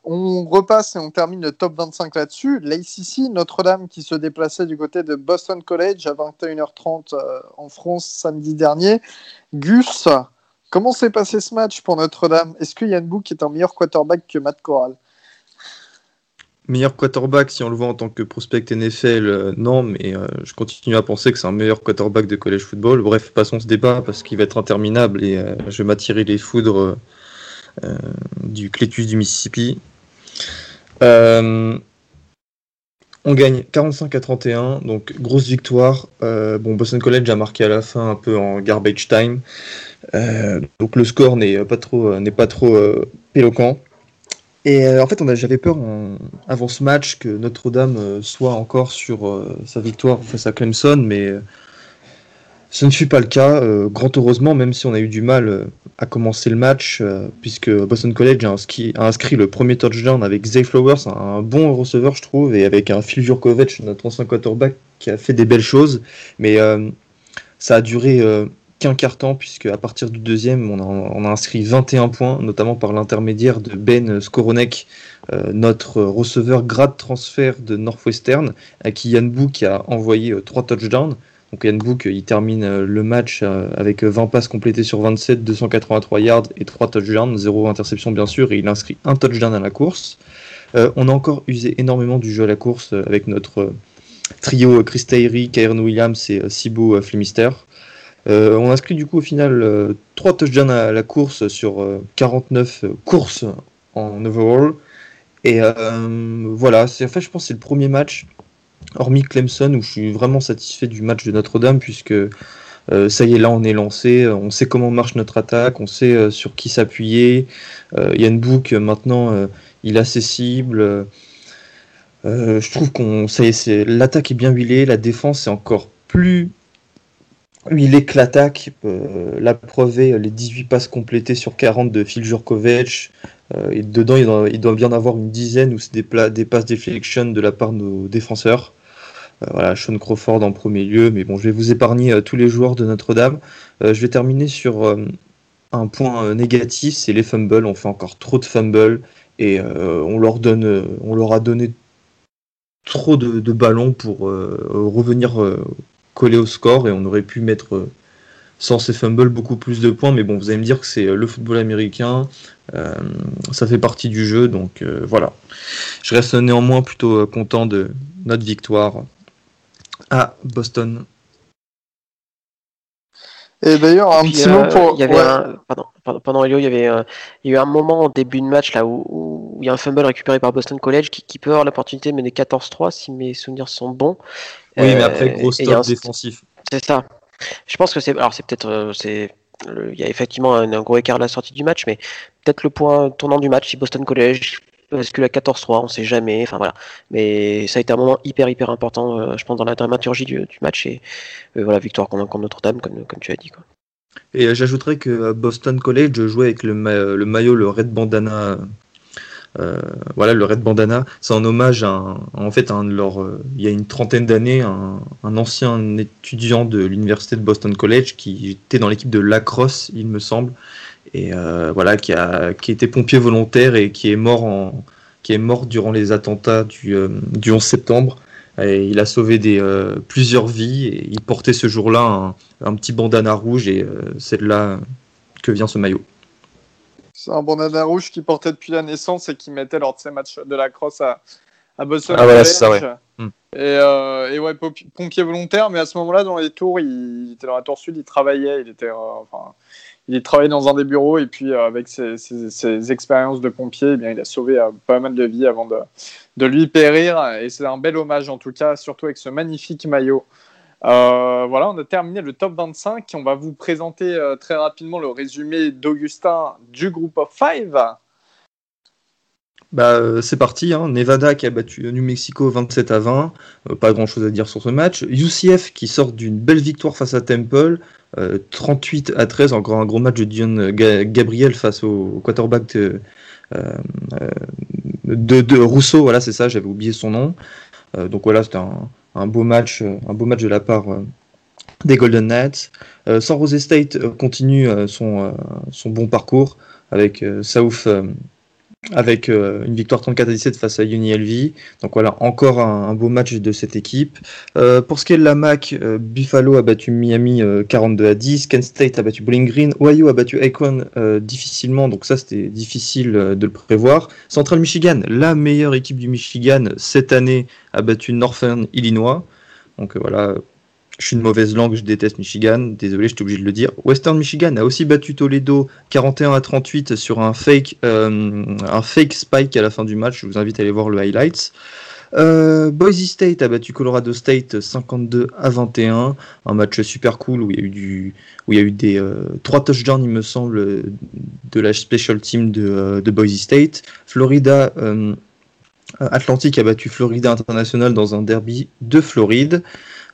On repasse et on termine le top 25 là-dessus. L'ACC, Notre-Dame qui se déplaçait du côté de Boston College à 21h30 euh, en France samedi dernier. Gus, comment s'est passé ce match pour Notre-Dame? Est-ce que Yann Book est un meilleur quarterback que Matt Corral? Meilleur quarterback, si on le voit en tant que prospect NFL, euh, non, mais euh, je continue à penser que c'est un meilleur quarterback de college football. Bref, passons ce débat parce qu'il va être interminable et euh, je vais m'attirer les foudres du Clétus du Mississippi. on gagne 45 à 31, donc grosse victoire. bon, Boston College a marqué à la fin un peu en garbage time, donc le score n'est pas trop, n'est pas trop éloquent. Et euh, en fait, j'avais peur avant ce match que Notre-Dame euh, soit encore sur euh, sa victoire face à Clemson, mais ce ne fut pas le cas. grand heureusement, même si on a eu du mal à commencer le match, puisque Boston College a inscrit, le premier touchdown avec Zay Flowers, un, bon receveur, je trouve, et avec un Phil Jurkovic, notre ancien quarterback, qui a fait des belles choses. Mais ça a duré qu'un puisque à partir du deuxième, on a, inscrit 21 points, notamment par l'intermédiaire de Ben Skoronek, euh, notre receveur grade transfert de Northwestern, à qui Yann Book a envoyé 3 euh, touchdowns. Donc Yann Book, il termine euh, le match avec 20 passes complétées sur 27, 283 yards et 3 touchdowns, 0 interception bien sûr, et il inscrit un touchdown à la course. on a encore usé énormément du jeu à la course avec notre trio Chris Tyree, Kyron Williams et Sibo Flemister. Euh, on inscrit du coup au final 3 euh, touchdowns à la course sur 49 euh, courses en overall. Et voilà, c'est en fait je pense c'est le premier match hormis Clemson, où je suis vraiment satisfait du match de Notre-Dame, puisque ça y est, là, on est lancé, on sait comment marche notre attaque, on sait sur qui s'appuyer. Yann Book, maintenant, il a ses cibles. je trouve qu'on ça l'attaque est bien huilée, la défense est encore plus huilée que l'attaque. la est les 18 passes complétées sur 40 de Phil Jurkovic. et dedans, il doit, il bien avoir une dizaine où c'est des, des passes deflection de la part de nos défenseurs. Euh, voilà, Sean Crawford en premier lieu, mais bon, je vais vous épargner euh, tous les joueurs de Notre-Dame. Euh, je vais terminer sur un point négatif, c'est les fumbles. On fait encore trop de fumbles et on leur a donné trop de, ballons pour revenir coller au score et on aurait pu mettre sans ces fumbles beaucoup plus de points. Mais bon, vous allez me dire que c'est le football américain, ça fait partie du jeu, donc voilà. Je reste néanmoins plutôt content de notre victoire à Boston. Et d'ailleurs, un petit mot euh, pour. Il y avait un, pardon, Elio, il y avait euh, il y a eu un moment en début de match là où, il y a un fumble récupéré par Boston College qui, peut avoir l'opportunité de mener 14-3 si mes souvenirs sont bons. Oui, mais après, gros euh, stop défensif. C'est ça. Je pense que c'est. Alors, c'est peut-être. c'est il y a effectivement un, un, gros écart à la sortie du match, mais peut-être le point tournant du match si Boston College parce que la 14-3, on sait jamais. Enfin voilà. Mais ça a été un moment hyper hyper important, euh, je pense, dans la dramaturgie du, match et euh, voilà, victoire contre, Notre-Dame, comme, comme tu as dit. Quoi. Et euh, j'ajouterais que Boston College jouait avec le, le maillot, le Red Bandana. Voilà, le Red Bandana, c'est en hommage à en fait un leur, il y a une trentaine d'années, un, un, ancien étudiant de l'université de Boston College qui était dans l'équipe de lacrosse, il me semble, et euh, voilà, qui a, qui était pompier volontaire et qui est mort en, qui est mort durant les attentats du, euh, du 11 septembre. Et il a sauvé des, euh, plusieurs vies et il portait ce jour-là un, petit bandana rouge et c'est de là que vient ce maillot. C'est un bandana rouge qu'il portait depuis la naissance et qu'il mettait lors de ses matchs de la crosse à, à Boston. Ah voilà, c'est ça, ouais. Hmm. Et, et, ouais, pompier volontaire, mais à ce moment-là, dans les tours, il, était dans la tour sud, il travaillait, il était, enfin, il travaillait dans un des bureaux et puis euh, avec ses, expériences de pompier, eh bien, il a sauvé euh, pas mal de vies avant de, de lui périr. Et c'est un bel hommage en tout cas, surtout avec ce magnifique maillot. Euh, voilà, on a terminé le top 25. On va vous présenter très rapidement le résumé d'Augustin du groupe of five. Bah, c'est parti, hein. Nevada qui a battu New Mexico 27 à 20, pas grand chose à dire sur ce match. UCF qui sort d'une belle victoire face à Temple, 38 euh, à 13, encore un gros match de Dion Gabriel face au quarterback de, euh, de, Rousseau, voilà c'est ça, j'avais oublié son nom. Euh, donc voilà, c'était un, beau match, un beau match de la part des Golden Knights. San Jose State continue son, son bon parcours avec South avec euh, une victoire 34 à 17 face à UNLV. Donc voilà, encore un, beau match de cette équipe. Euh, pour ce qui est de la MAC, euh, Buffalo a battu Miami 42 à 10, Kent State a battu Bowling Green, Ohio a battu Akron difficilement, donc ça c'était difficile de le prévoir. Central Michigan, la meilleure équipe du Michigan cette année, a battu Northern Illinois. Donc voilà, je suis une mauvaise langue, je déteste Michigan, désolé, j'étais obligé de le dire. Western Michigan a aussi battu Toledo 41 à 38 sur un fake, euh, un fake spike à la fin du match. Je vous invite à aller voir le highlights. Euh, Boise State a battu Colorado State 52 à 21, un match super cool où il y a eu des euh, trois touchdowns il me semble de la special team de Boise State. Florida Atlantic a battu Florida International dans un derby de Floride.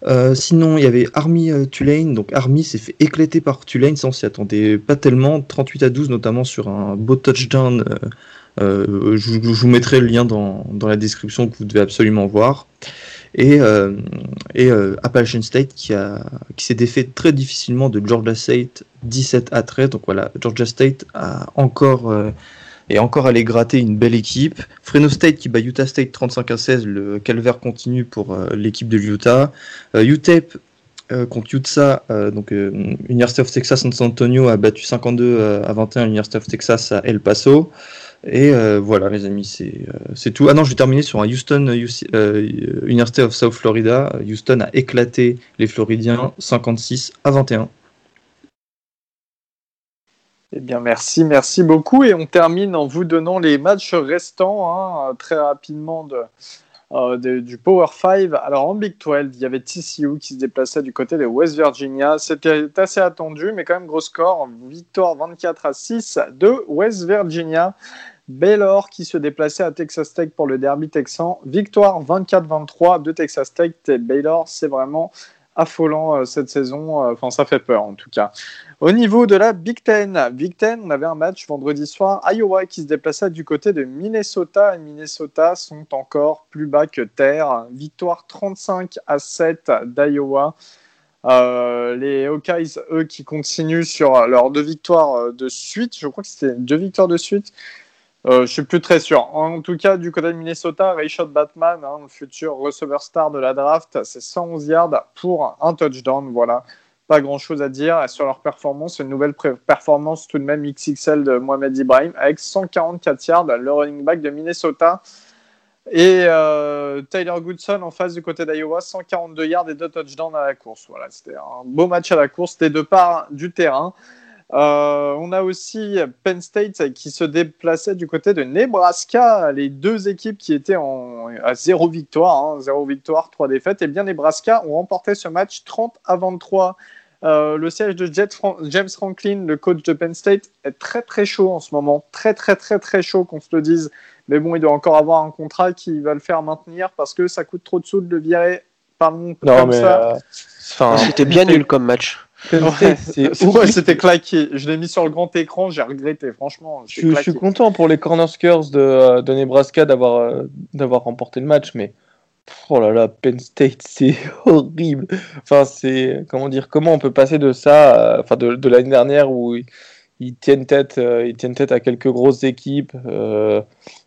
Euh, sinon, il y avait Army euh, Tulane. Donc, Army s'est fait éclater par Tulane sans s'y attendait pas tellement. 38 à 12, notamment sur un beau touchdown. Euh, je, vous mettrai le lien dans, la description que vous devez absolument voir. Et, et Appalachian State qui, qui s'est défait très difficilement de Georgia State 17 à 13. Donc voilà, Georgia State a encore et encore aller gratter une belle équipe. Fresno State qui bat Utah State 35 à 16, le calvaire continue pour euh, l'équipe de Utah. Euh, UTEP euh, contre Utah, donc University of Texas San Antonio a battu 52 à 21 University of Texas à El Paso. Et voilà, les amis, c'est tout. Ah non, je vais terminer sur un Houston University of South Florida. Houston a éclaté les Floridiens 56 à 21. Eh bien, merci, merci beaucoup. Et on termine en vous donnant les matchs restants hein, très rapidement de, euh, du Power 5. Alors en Big 12, il y avait TCU qui se déplaçait du côté de West Virginia. C'était assez attendu, mais quand même gros score. Victoire 24 à 6 de West Virginia. Baylor qui se déplaçait à Texas Tech pour le derby texan. Victoire 24-23 de Texas Tech. Baylor, c'est vraiment affolant euh, cette saison. Euh, Enfin, ça fait peur en tout cas. Au niveau de la Big Ten, Big Ten, on avait un match vendredi soir. Iowa qui se déplaçait du côté de Minnesota. Et Minnesota sont encore plus bas que terre. Victoire 35 à 7 d'Iowa. Euh, les Hawkeyes, eux, qui continuent sur leurs deux victoires de suite. Je crois que c'était deux victoires de suite. Euh, je suis plus très sûr. En tout cas, du côté de Minnesota, Rayshot Batman, hein, le futur receveur star de la draft, c'est 111 yards pour un touchdown. Voilà, pas grand chose à dire sur leur performance. Une nouvelle performance tout de même XXL de Mohamed Ibrahim avec 144 yards, le running back de Minnesota. Et euh, Tyler Goodson en face du côté d'Iowa, 142 yards et deux touchdowns à la course. Voilà, c'était un beau match à la course des deux parts du terrain. Euh, on a aussi Penn State qui se déplaçait du côté de Nebraska, les deux équipes qui étaient en, à zéro victoire, hein, zéro victoire, trois défaites. Et bien Nebraska ont remporté ce match 30 à 23. Euh, le siège de Jet Fran- James Franklin, le coach de Penn State, est très très chaud en ce moment, très très très très chaud qu'on se le dise. Mais bon, il doit encore avoir un contrat qui va le faire maintenir parce que ça coûte trop de sous de le virer. Pardon, Non, comme mais. ça. euh, enfin, C'était bien nul comme match. Ouais. C'était claqué. Je l'ai mis sur le grand écran, j'ai regretté, franchement. Je, suis- je claqué. suis content pour les Cornerskers de, euh, de Nebraska d'avoir d'avoir remporté le match, mais oh là là, Penn State, c'est horrible. Enfin, c'est comment dire, comment on peut passer de ça, euh, enfin de, de l'année dernière où ils, ils tiennent tête, euh, ils tiennent tête à quelques grosses équipes, euh,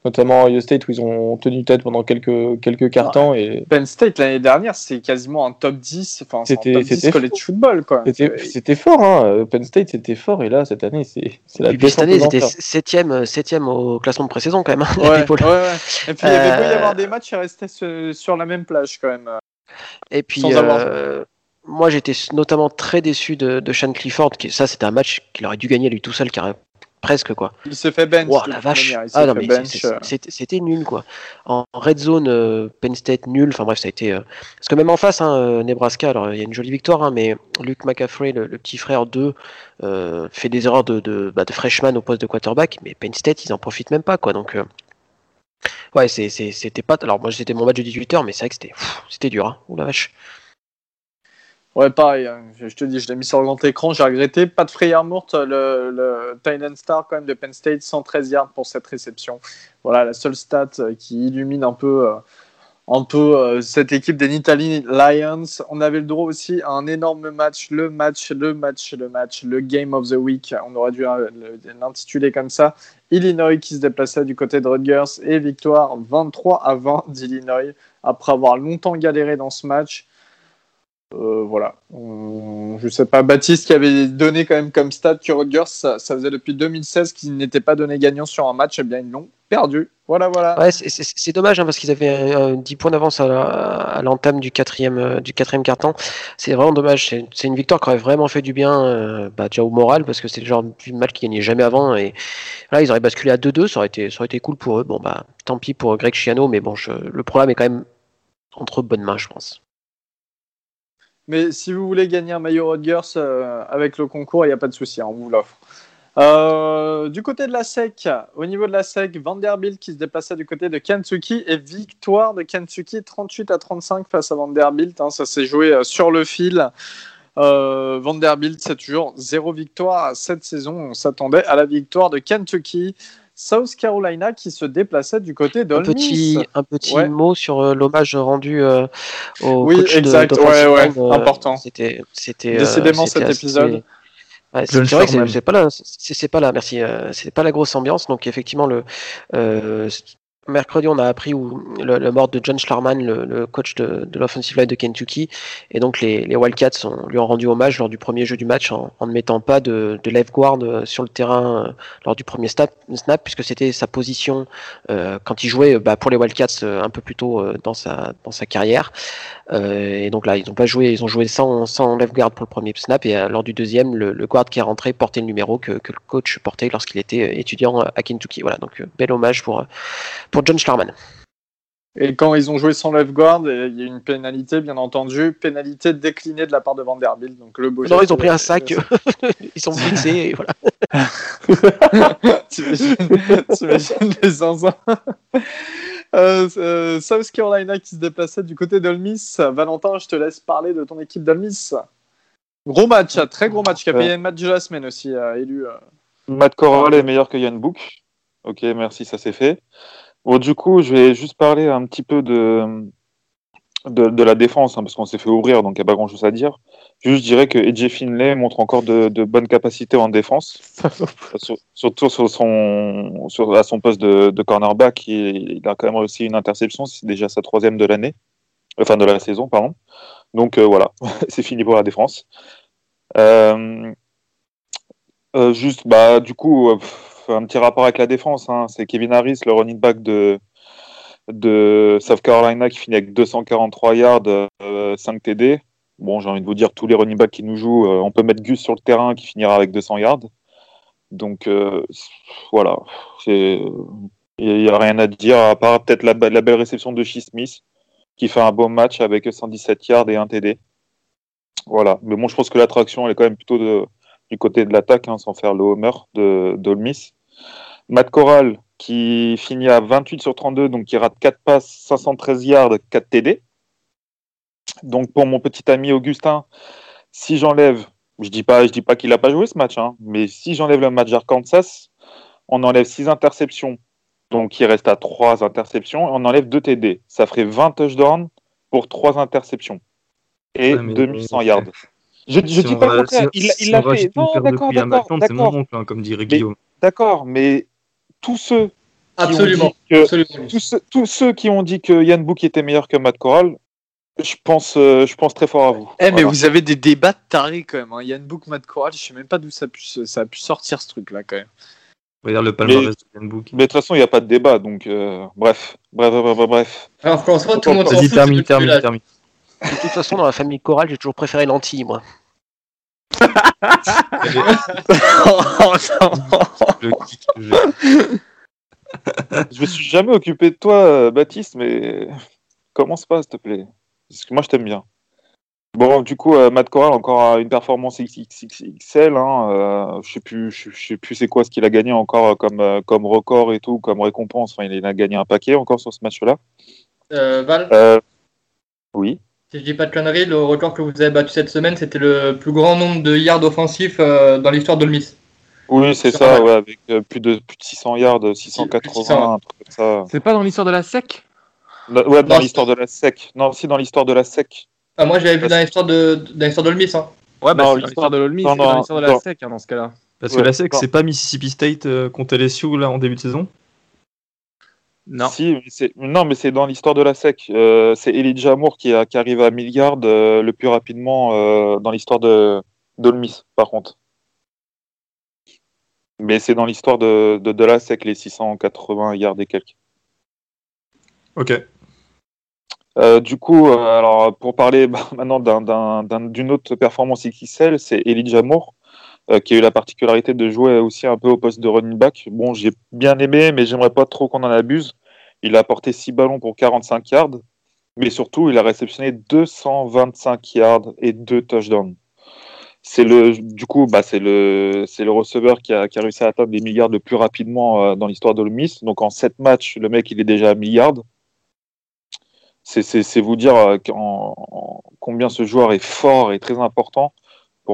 notamment Ohio State où ils ont tenu tête pendant quelques quelques et Penn State l'année dernière, c'est quasiment un top 10, enfin, C'était- top 10 c'était college football, quoi. c'était fort, hein. euh, Penn State c'était fort et là cette année c'est c'est la Et puis cette année, ils étaient septième, septième au classement de pré-saison quand même. hein, Ouais, les Pôles. ouais, ouais. Et puis il y avait beau y Euh, avoir des matchs, ils restaient sur, sur la même plage quand même. Et puis, Sans avoir- euh, moi, j'étais notamment très déçu de, de Sean Clifford. Qui, ça, c'était un match qu'il aurait dû gagner lui tout seul, car, presque quoi. Il s'est fait bench. La vache. Ah non, mais euh. c'était nul quoi. En red zone, euh, Penn State nul. Enfin bref, ça a été. euh, Parce que même en face, hein, euh, Nebraska, alors il y a une jolie victoire, hein, mais Luke McCaffrey, le, le petit frère d'eux, euh, fait des erreurs de, de, bah, de freshman au poste de quarterback, mais Penn State, ils en profitent même pas quoi. Donc. Ouais, c'était pas. Alors, moi, c'était mon match de 18h, mais c'est vrai que c'était dur. Hein. Ouh la vache. Ouais, pareil, hein. je te dis, je l'ai mis sur le grand écran, j'ai regretté. Pas de Freyermurt, le, le Titan Star quand même de Penn State, 113 yards pour cette réception. Voilà, la seule stat euh, qui illumine un peu, euh, un peu euh, cette équipe des Nittany Lions. On avait le droit aussi à un énorme match, le match, le match, le match, le Game of the Week. On aurait dû le- l'intituler comme ça. Illinois qui se déplaçait du côté de Rutgers et victoire 23 à 20 d'Illinois après avoir longtemps galéré dans ce match. Euh, voilà. Je sais pas, Baptiste qui avait donné quand même comme stat que Rutgers, ça, faisait depuis 2016 qu'ils n'étaient pas donnés gagnants sur un match, et bien ils l'ont perdu. Voilà, voilà. C'est- dommage hein, parce qu'ils avaient euh, 10 points d'avance à, l'entame du quatrième, euh, carton. C'est vraiment dommage. C'est une victoire qui aurait vraiment fait du bien euh, bah, déjà au moral parce que c'est le genre de match qu'ils gagnaient jamais avant. Et là, ils auraient basculé à 2-2. Ça, aurait été- ça aurait été cool pour eux. Bon, bah tant pis pour Greg Schiano, mais bon, le problème est quand même entre bonnes mains, je pense. Mais si vous voulez gagner un maillot Rutgers euh, avec le concours, il n'y a pas de souci, hein, on vous l'offre. Euh, du côté de la SEC, au niveau de la SEC, Vanderbilt qui se déplaçait du côté de Kentucky et victoire de Kentucky 38 à 35 face à Vanderbilt. hein, ça s'est joué euh, sur le fil. Euh, Vanderbilt, c'est toujours zéro victoire cette saison. On s'attendait à la victoire de Kentucky. South Carolina qui se déplaçait du côté de Un petit, un petit Ouais. mot sur euh, l'hommage rendu euh, au Oui, coach de- exact. d'offensive Ouais, ouais, euh, important. C'était, c'était. euh, Décidément, c'était cet assez- épisode. Ouais, c'est vrai que c'est- pas là, c'est c'est pas là, merci. euh, c'est pas la grosse ambiance. Donc effectivement, le euh, mercredi, on a appris où le, le mort de John Schlarman, le, le coach de, de l'offensive line de Kentucky, et donc les, les Wildcats ont, lui ont rendu hommage lors du premier jeu du match en, en ne mettant pas de, de left guard euh, sur le terrain euh, lors du premier snap, puisque c'était sa position euh, quand il jouait bah, pour les Wildcats euh, un peu plus tôt euh, dans sa dans sa carrière. Euh, et donc là, ils n'ont pas joué, ils ont joué sans, sans left guard pour le premier snap et lors du deuxième, le, le guard qui est rentré portait le numéro que, que le coach portait lorsqu'il était étudiant à Kentucky. Voilà, donc bel hommage pour, pour John Schlarman. Et quand ils ont joué sans left guard, il y a eu une pénalité, bien entendu, pénalité déclinée de la part de Vanderbilt. Donc le beau Non, ils ont pris un sac, ils sont blitzés, et voilà. T'imagines t'imagines les zinzins Euh, euh, South Carolina qui se déplaçait du côté d'Olmis. Valentin, je te laisse parler de ton équipe d'Olmis. Gros match, hein, très gros match, qui a payé Ouais. le match de la semaine aussi, euh, élu. euh. Matt Corral est meilleur que Yann Book. Ok, merci, ça c'est fait. Bon, du coup, je vais juste parler un petit peu de, de, de la défense, hein, parce qu'on s'est fait ouvrir, donc il n'y a pas grand-chose à dire. Juste, je dirais que AJ Finlay montre encore de, de bonnes capacités en défense, Sur- surtout sur son, sur, à son poste de, de cornerback. Il, il a quand même aussi une interception, c'est déjà sa troisième de l'année, enfin de la saison, pardon. Donc euh, voilà, c'est fini pour la défense. Euh, euh, juste, bah, du coup, pff, un petit rapport avec la défense. hein. C'est Kevin Harris, le running back de, de South Carolina, qui finit avec 243 yards, euh, 5 TD. Bon, j'ai envie de vous dire, tous les running backs qui nous jouent, euh, on peut mettre Gus sur le terrain qui finira avec 200 yards. Donc, euh, voilà. Il n'y a, rien à dire, à part peut-être la, belle réception de Shee Smith, qui fait un beau match avec 117 yards et 1 TD. Voilà. Mais bon, je pense que l'attraction, elle est quand même plutôt de, du côté de l'attaque, hein, sans faire le homer de Miss. Matt Corral, qui finit à 28 sur 32, donc qui rate 4 passes, 513 yards, 4 TD. Donc pour mon petit ami Augustin, si j'enlève, je dis pas, je dis pas qu'il n'a pas joué ce match, hein, mais si j'enlève le match d'Arkansas, on enlève 6 interceptions, donc il reste à 3 interceptions, et on enlève 2 TD. Ça ferait 20 touchdowns pour 3 interceptions et Ouais, mais- 2100 yards. Je, Si dis pas va- le contraire, si- il l'a- si fait. Non, d'accord, d'accord, hein, comme dirait Mais- Guillaume. D'accord, mais tous ceux qui ont Absolument. dit que- absolument. tous, ceux- tous ceux qui ont dit que Yann Book était meilleur que Matt Corral, je pense, euh, je pense très fort à vous. Eh, mais Voilà. vous avez des débats de tarés quand même. Hein. Yann Book, Matt Corral, je sais même pas d'où ça a pu, ça a pu sortir ce truc-là quand même. Regarde le palmarès de Yann Book. Mais de toute façon, il n'y a pas de débat, donc euh, bref, bref, bref, bref, bref. Alors, franchement, tout le monde s'en Vas-y, fout. termine, termine, termine. De toute façon, dans la famille chorale, j'ai toujours préféré lentilles, moi. oh non Le kick que j'ai. Je me suis jamais occupé de toi, euh, Baptiste, mais commence pas, s'il te plaît? Parce que moi, je t'aime bien. Bon, du coup, euh, Matt Corral, encore une performance XXXL. Hein, euh, je sais plus, je, je sais plus c'est quoi ce qu'il a gagné encore comme, euh, comme record et tout, comme récompense. Enfin, il a gagné un paquet encore sur ce match-là. Euh, Val, Euh, oui. Si je dis pas de conneries, le record que vous avez battu cette semaine, c'était le plus grand nombre de yards offensifs euh, dans l'histoire de Miss. Oui, c'est ça, ouais, avec euh, plus, de, plus de 600 yards, 680, 600. un truc comme ça. C'est pas dans l'histoire de la SEC? Ouais, dans l'histoire de la SEC. Non, aussi dans l'histoire de la SEC. Ah, moi, j'avais vu dans l'histoire de, dans l'histoire de Miss. Hein. Ouais, bah c'est dans l'histoire de l'Olmi, non, c'est dans l'histoire de la non. SEC hein, dans ce cas-là. Parce Ouais, que la SEC, c'est pas Mississippi State euh, contre LSU là en début de saison? Non. Si, mais c'est- non, mais c'est dans l'histoire de la SEC. Euh, c'est Elijah Moore qui, a- qui arrive à 1000 yards euh, le plus rapidement euh, dans l'histoire de d'Ole Miss, par contre. Mais c'est dans l'histoire de, de, de la SEC, les 680 yards et quelques. Ok. Euh, du coup, euh, alors pour parler bah, maintenant d'un- d'un- d'un- d'une autre performance XXL, c'est Elijah Moore, euh, qui a eu la particularité de jouer aussi un peu au poste de running back. Bon, j'ai bien aimé, mais j'aimerais pas trop qu'on en abuse. Il a apporté 6 ballons pour 45 yards, mais surtout, il a réceptionné 225 yards et 2 touchdowns. C'est le, du coup, bah, c'est le, c'est le receveur qui a, réussi à atteindre les milliards le plus rapidement euh, dans l'histoire de Miss. Donc en 7 matchs, le mec, il est déjà à milliards c'est- vous dire euh, combien ce joueur est fort et très important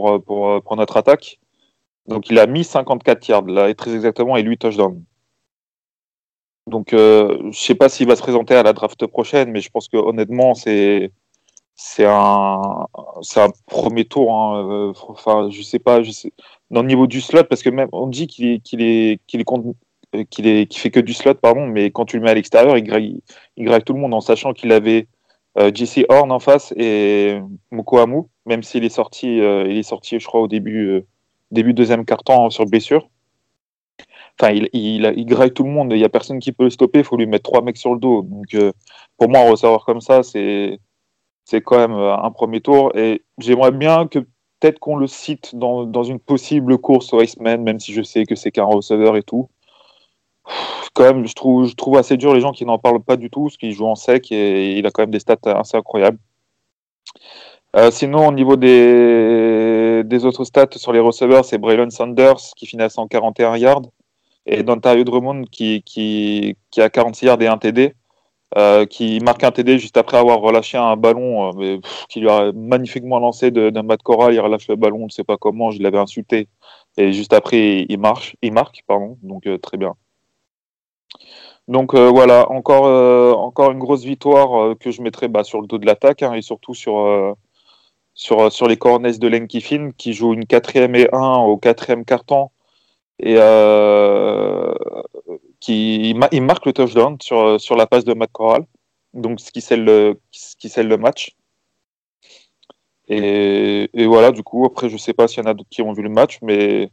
euh, euh, pour notre attaque. Donc il a mis 54 yards là, et très exactement, et 8 touchdowns. Donc euh, je sais pas s'il va se présenter à la draft prochaine, mais je pense que honnêtement c'est c'est un un premier tour. Hein, enfin je sais pas, dans le niveau du slot parce que même on dit qu'il est qu'il est qu'il est qu'il fait que du slot pardon, mais quand tu le mets à l'extérieur, il graille il graille tout le monde en sachant qu'il avait JC Horn en face et Moko Amu, même s'il est sorti, euh, il est sorti, je crois, au début, euh, deuxième quart-temps sur blessure. Enfin, il, il, il graille tout le monde, il n'y a personne qui peut le stopper, il faut lui mettre trois mecs sur le dos. Donc, euh, pour moi, un receveur comme ça, c'est c'est quand même euh, un premier tour. Et j'aimerais bien que peut-être qu'on le cite dans, dans une possible course au Iceman, même si je sais que c'est qu'un receveur et tout. Quand je trouve, je assez dur les gens qui n'en parlent pas du tout, parce qu'il joue en sec et il a quand même des stats assez incroyables. Euh, sinon, au niveau des, autres stats sur les receveurs, c'est Braylon Sanders qui finit à 141 yards et Dontario Drummond qui, qui, qui a 46 yards et un TD. Euh, qui marque un TD juste après avoir relâché un ballon euh, qui lui a magnifiquement lancé d'un Matt Corral. Il relâche le ballon, on ne sait pas comment, je l'avais insulté. Et juste après, il, marche, il marque, pardon, donc euh, très bien. Donc voilà, encore, encore une grosse victoire que je mettrai bah, sur le dos de l'attaque hein, et surtout sur, les cornets de Len Kiffin qui joue une quatrième et un au quatrième carton et qui il marque le touchdown sur, la passe de Matt Corral, donc ce qui scelle le, match. Et, et, voilà, du coup, après, je sais pas s'il y en a d'autres qui ont vu le match, mais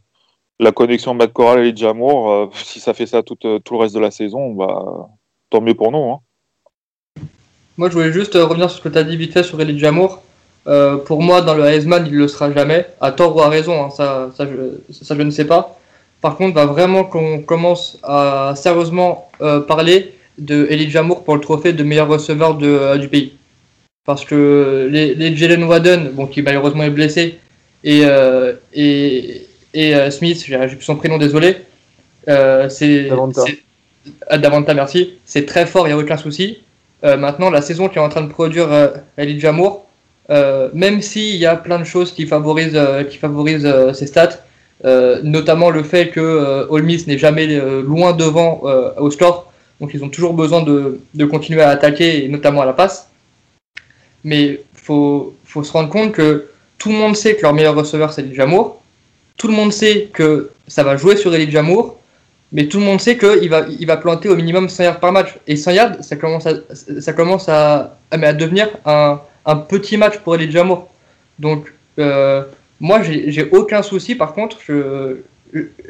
la connexion Matt Corral et Jamour, euh, si ça fait ça tout, euh, tout, le reste de la saison, bah, tant mieux pour nous. Hein. Moi, je voulais juste revenir sur ce que tu as dit vite fait sur Eli Jamour. Euh, pour moi, dans le Heisman, il ne le sera jamais, à tort ou à raison, hein, ça, je, ne sais pas. Par contre, va vraiment qu'on commence à sérieusement euh, parler de Elijah Moore pour le trophée de meilleur receveur euh, du pays. Parce que les, les Jalen Wadden, bon, qui malheureusement est blessé, et, euh, et, et Smith, j'ai plus son prénom, désolé, c'est. Davanta. merci. C'est très fort, il n'y a aucun souci. maintenant, la saison qui est en train de produire Elijah Moore, même s'il y a plein de choses qui favorisent, qui favorisent ses stats, euh, notamment le fait que euh, Miss n'est jamais euh, loin devant euh, au score, donc ils ont toujours besoin de, de, continuer à attaquer, et notamment à la passe. Mais il faut, faut, se rendre compte que tout le monde sait que leur meilleur receveur c'est Elijah Moore, tout le monde sait que ça va jouer sur Elijah Moore, mais tout le monde sait qu'il va, il va planter au minimum 100 yards par match. Et 100 yards, ça commence à, ça commence à, à, devenir un, un, petit match pour Elijah Moore. Donc, euh, moi, j'ai aucun souci. Par contre, je,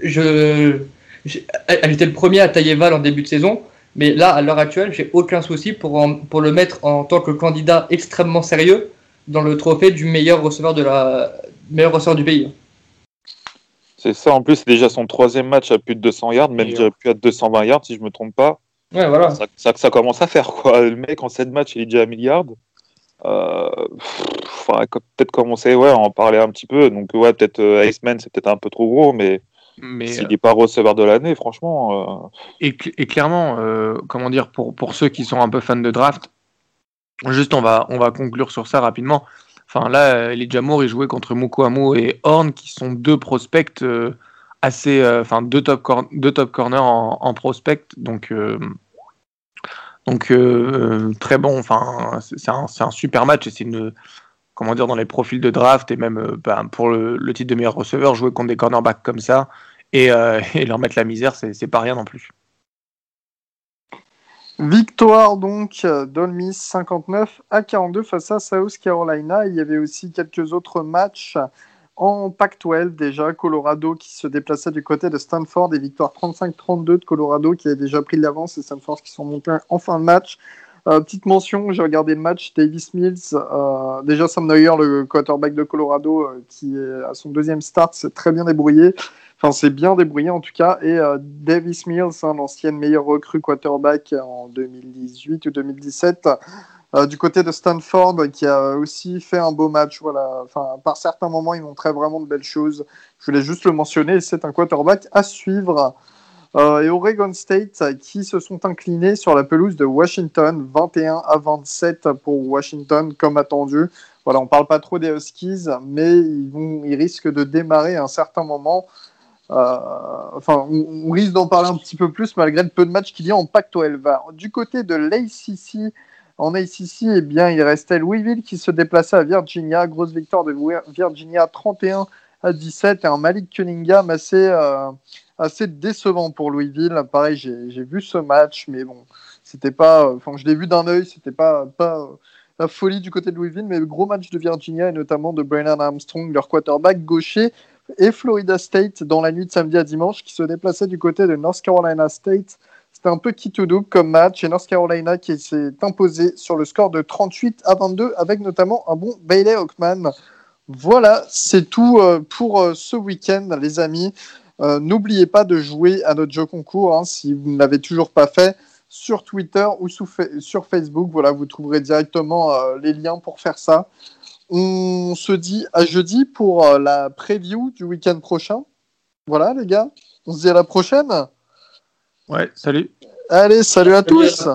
je, j'étais le premier à tailler Val en début de saison. Mais là, à l'heure actuelle, j'ai aucun souci pour, pour le mettre en tant que candidat extrêmement sérieux dans le trophée du meilleur receveur, de la, meilleur receveur du pays. C'est ça, en plus, c'est déjà son troisième match à plus de 200 yards, même je dirais plus à 220 yards si je me trompe pas. Ouais, voilà. Ça, ça, ça, commence à faire quoi. Le mec en 7 matchs, il est déjà à milliard. Euh, faudrait peut-être commencer ouais, à en parler un petit peu. Donc, ouais, peut-être euh, Iceman, c'est peut-être un peu trop gros, mais, mais s'il n'est pas receveur de l'année, franchement. Euh, et, et, clairement, euh, comment dire, pour, pour ceux qui sont un peu fans de draft, juste on va, on va conclure sur ça rapidement. Enfin, là, les Jamour, il jouait contre Mukwamo et Horn, qui sont deux prospects assez. Enfin, deux, top corners en, prospect. Donc. Euh, très bon, enfin c'est un, super match et c'est une comment dire, dans les profils de draft et même euh, ben, pour le, titre de meilleur receveur, jouer contre des cornerbacks comme ça et, euh, et leur mettre la misère, c'est pas rien non plus. Victoire donc d'Olmis 59 à 42 face à South Carolina. Il y avait aussi quelques autres matchs en Pac-12 déjà. Colorado qui se déplaçait du côté de Stanford et victoire 35-32 de Colorado qui avait déjà pris l'avance et Stanford qui sont montés en fin de match. Euh, petite mention, j'ai regardé le match, Davis Mills, euh, déjà Sam Neuer, le quarterback de Colorado, euh, qui est à son deuxième start, s'est très bien débrouillé. Enfin, c'est bien débrouillé en tout cas. Et euh, Davis Mills, hein, l'ancienne meilleure recrue quarterback en 2018 ou 2017, euh, du côté de Stanford, qui a aussi fait un beau match. Voilà. Enfin, par certains moments, il montrait vraiment de belles choses. Je voulais juste le mentionner. C'est un quarterback à suivre. Euh, et Oregon State qui se sont inclinés sur la pelouse de Washington, 21 à 27 pour Washington, comme attendu. Voilà, on parle pas trop des Huskies, mais ils, ils risquent de démarrer à un certain moment. Euh, enfin, on, risque d'en parler un petit peu plus malgré le peu de matchs qu'il y a en Pac-12. Du côté de l'ACC, en ACC, eh bien, il restait Louisville qui se déplaçait à Virginia. Grosse victoire de Virginia 31 à 17 et un Malik Cunningham assez, euh, assez décevant pour Louisville. Pareil, j'ai vu ce match, mais bon, c'était pas. Enfin, je l'ai vu d'un œil, c'était pas, pas la folie du côté de Louisville, mais le gros match de Virginia et notamment de Brennan Armstrong, leur quarterback gaucher, et Florida State dans la nuit de samedi à dimanche qui se déplaçait du côté de North Carolina State. C'était un peu qui tout double comme match et North Carolina qui s'est imposé sur le score de 38 à 22 avec notamment un bon Bailey Hawkman. Voilà, c'est tout euh, pour euh, ce week-end, les amis. Euh, N'oubliez pas de jouer à notre jeu concours hein, si vous ne l'avez toujours pas fait sur Twitter ou sur Facebook. Voilà, vous trouverez directement les liens pour faire ça. On se dit à jeudi pour euh, la preview du week-end prochain. Voilà, les gars. On se dit à la prochaine. Ouais, salut. Allez, salut à Salut à tous.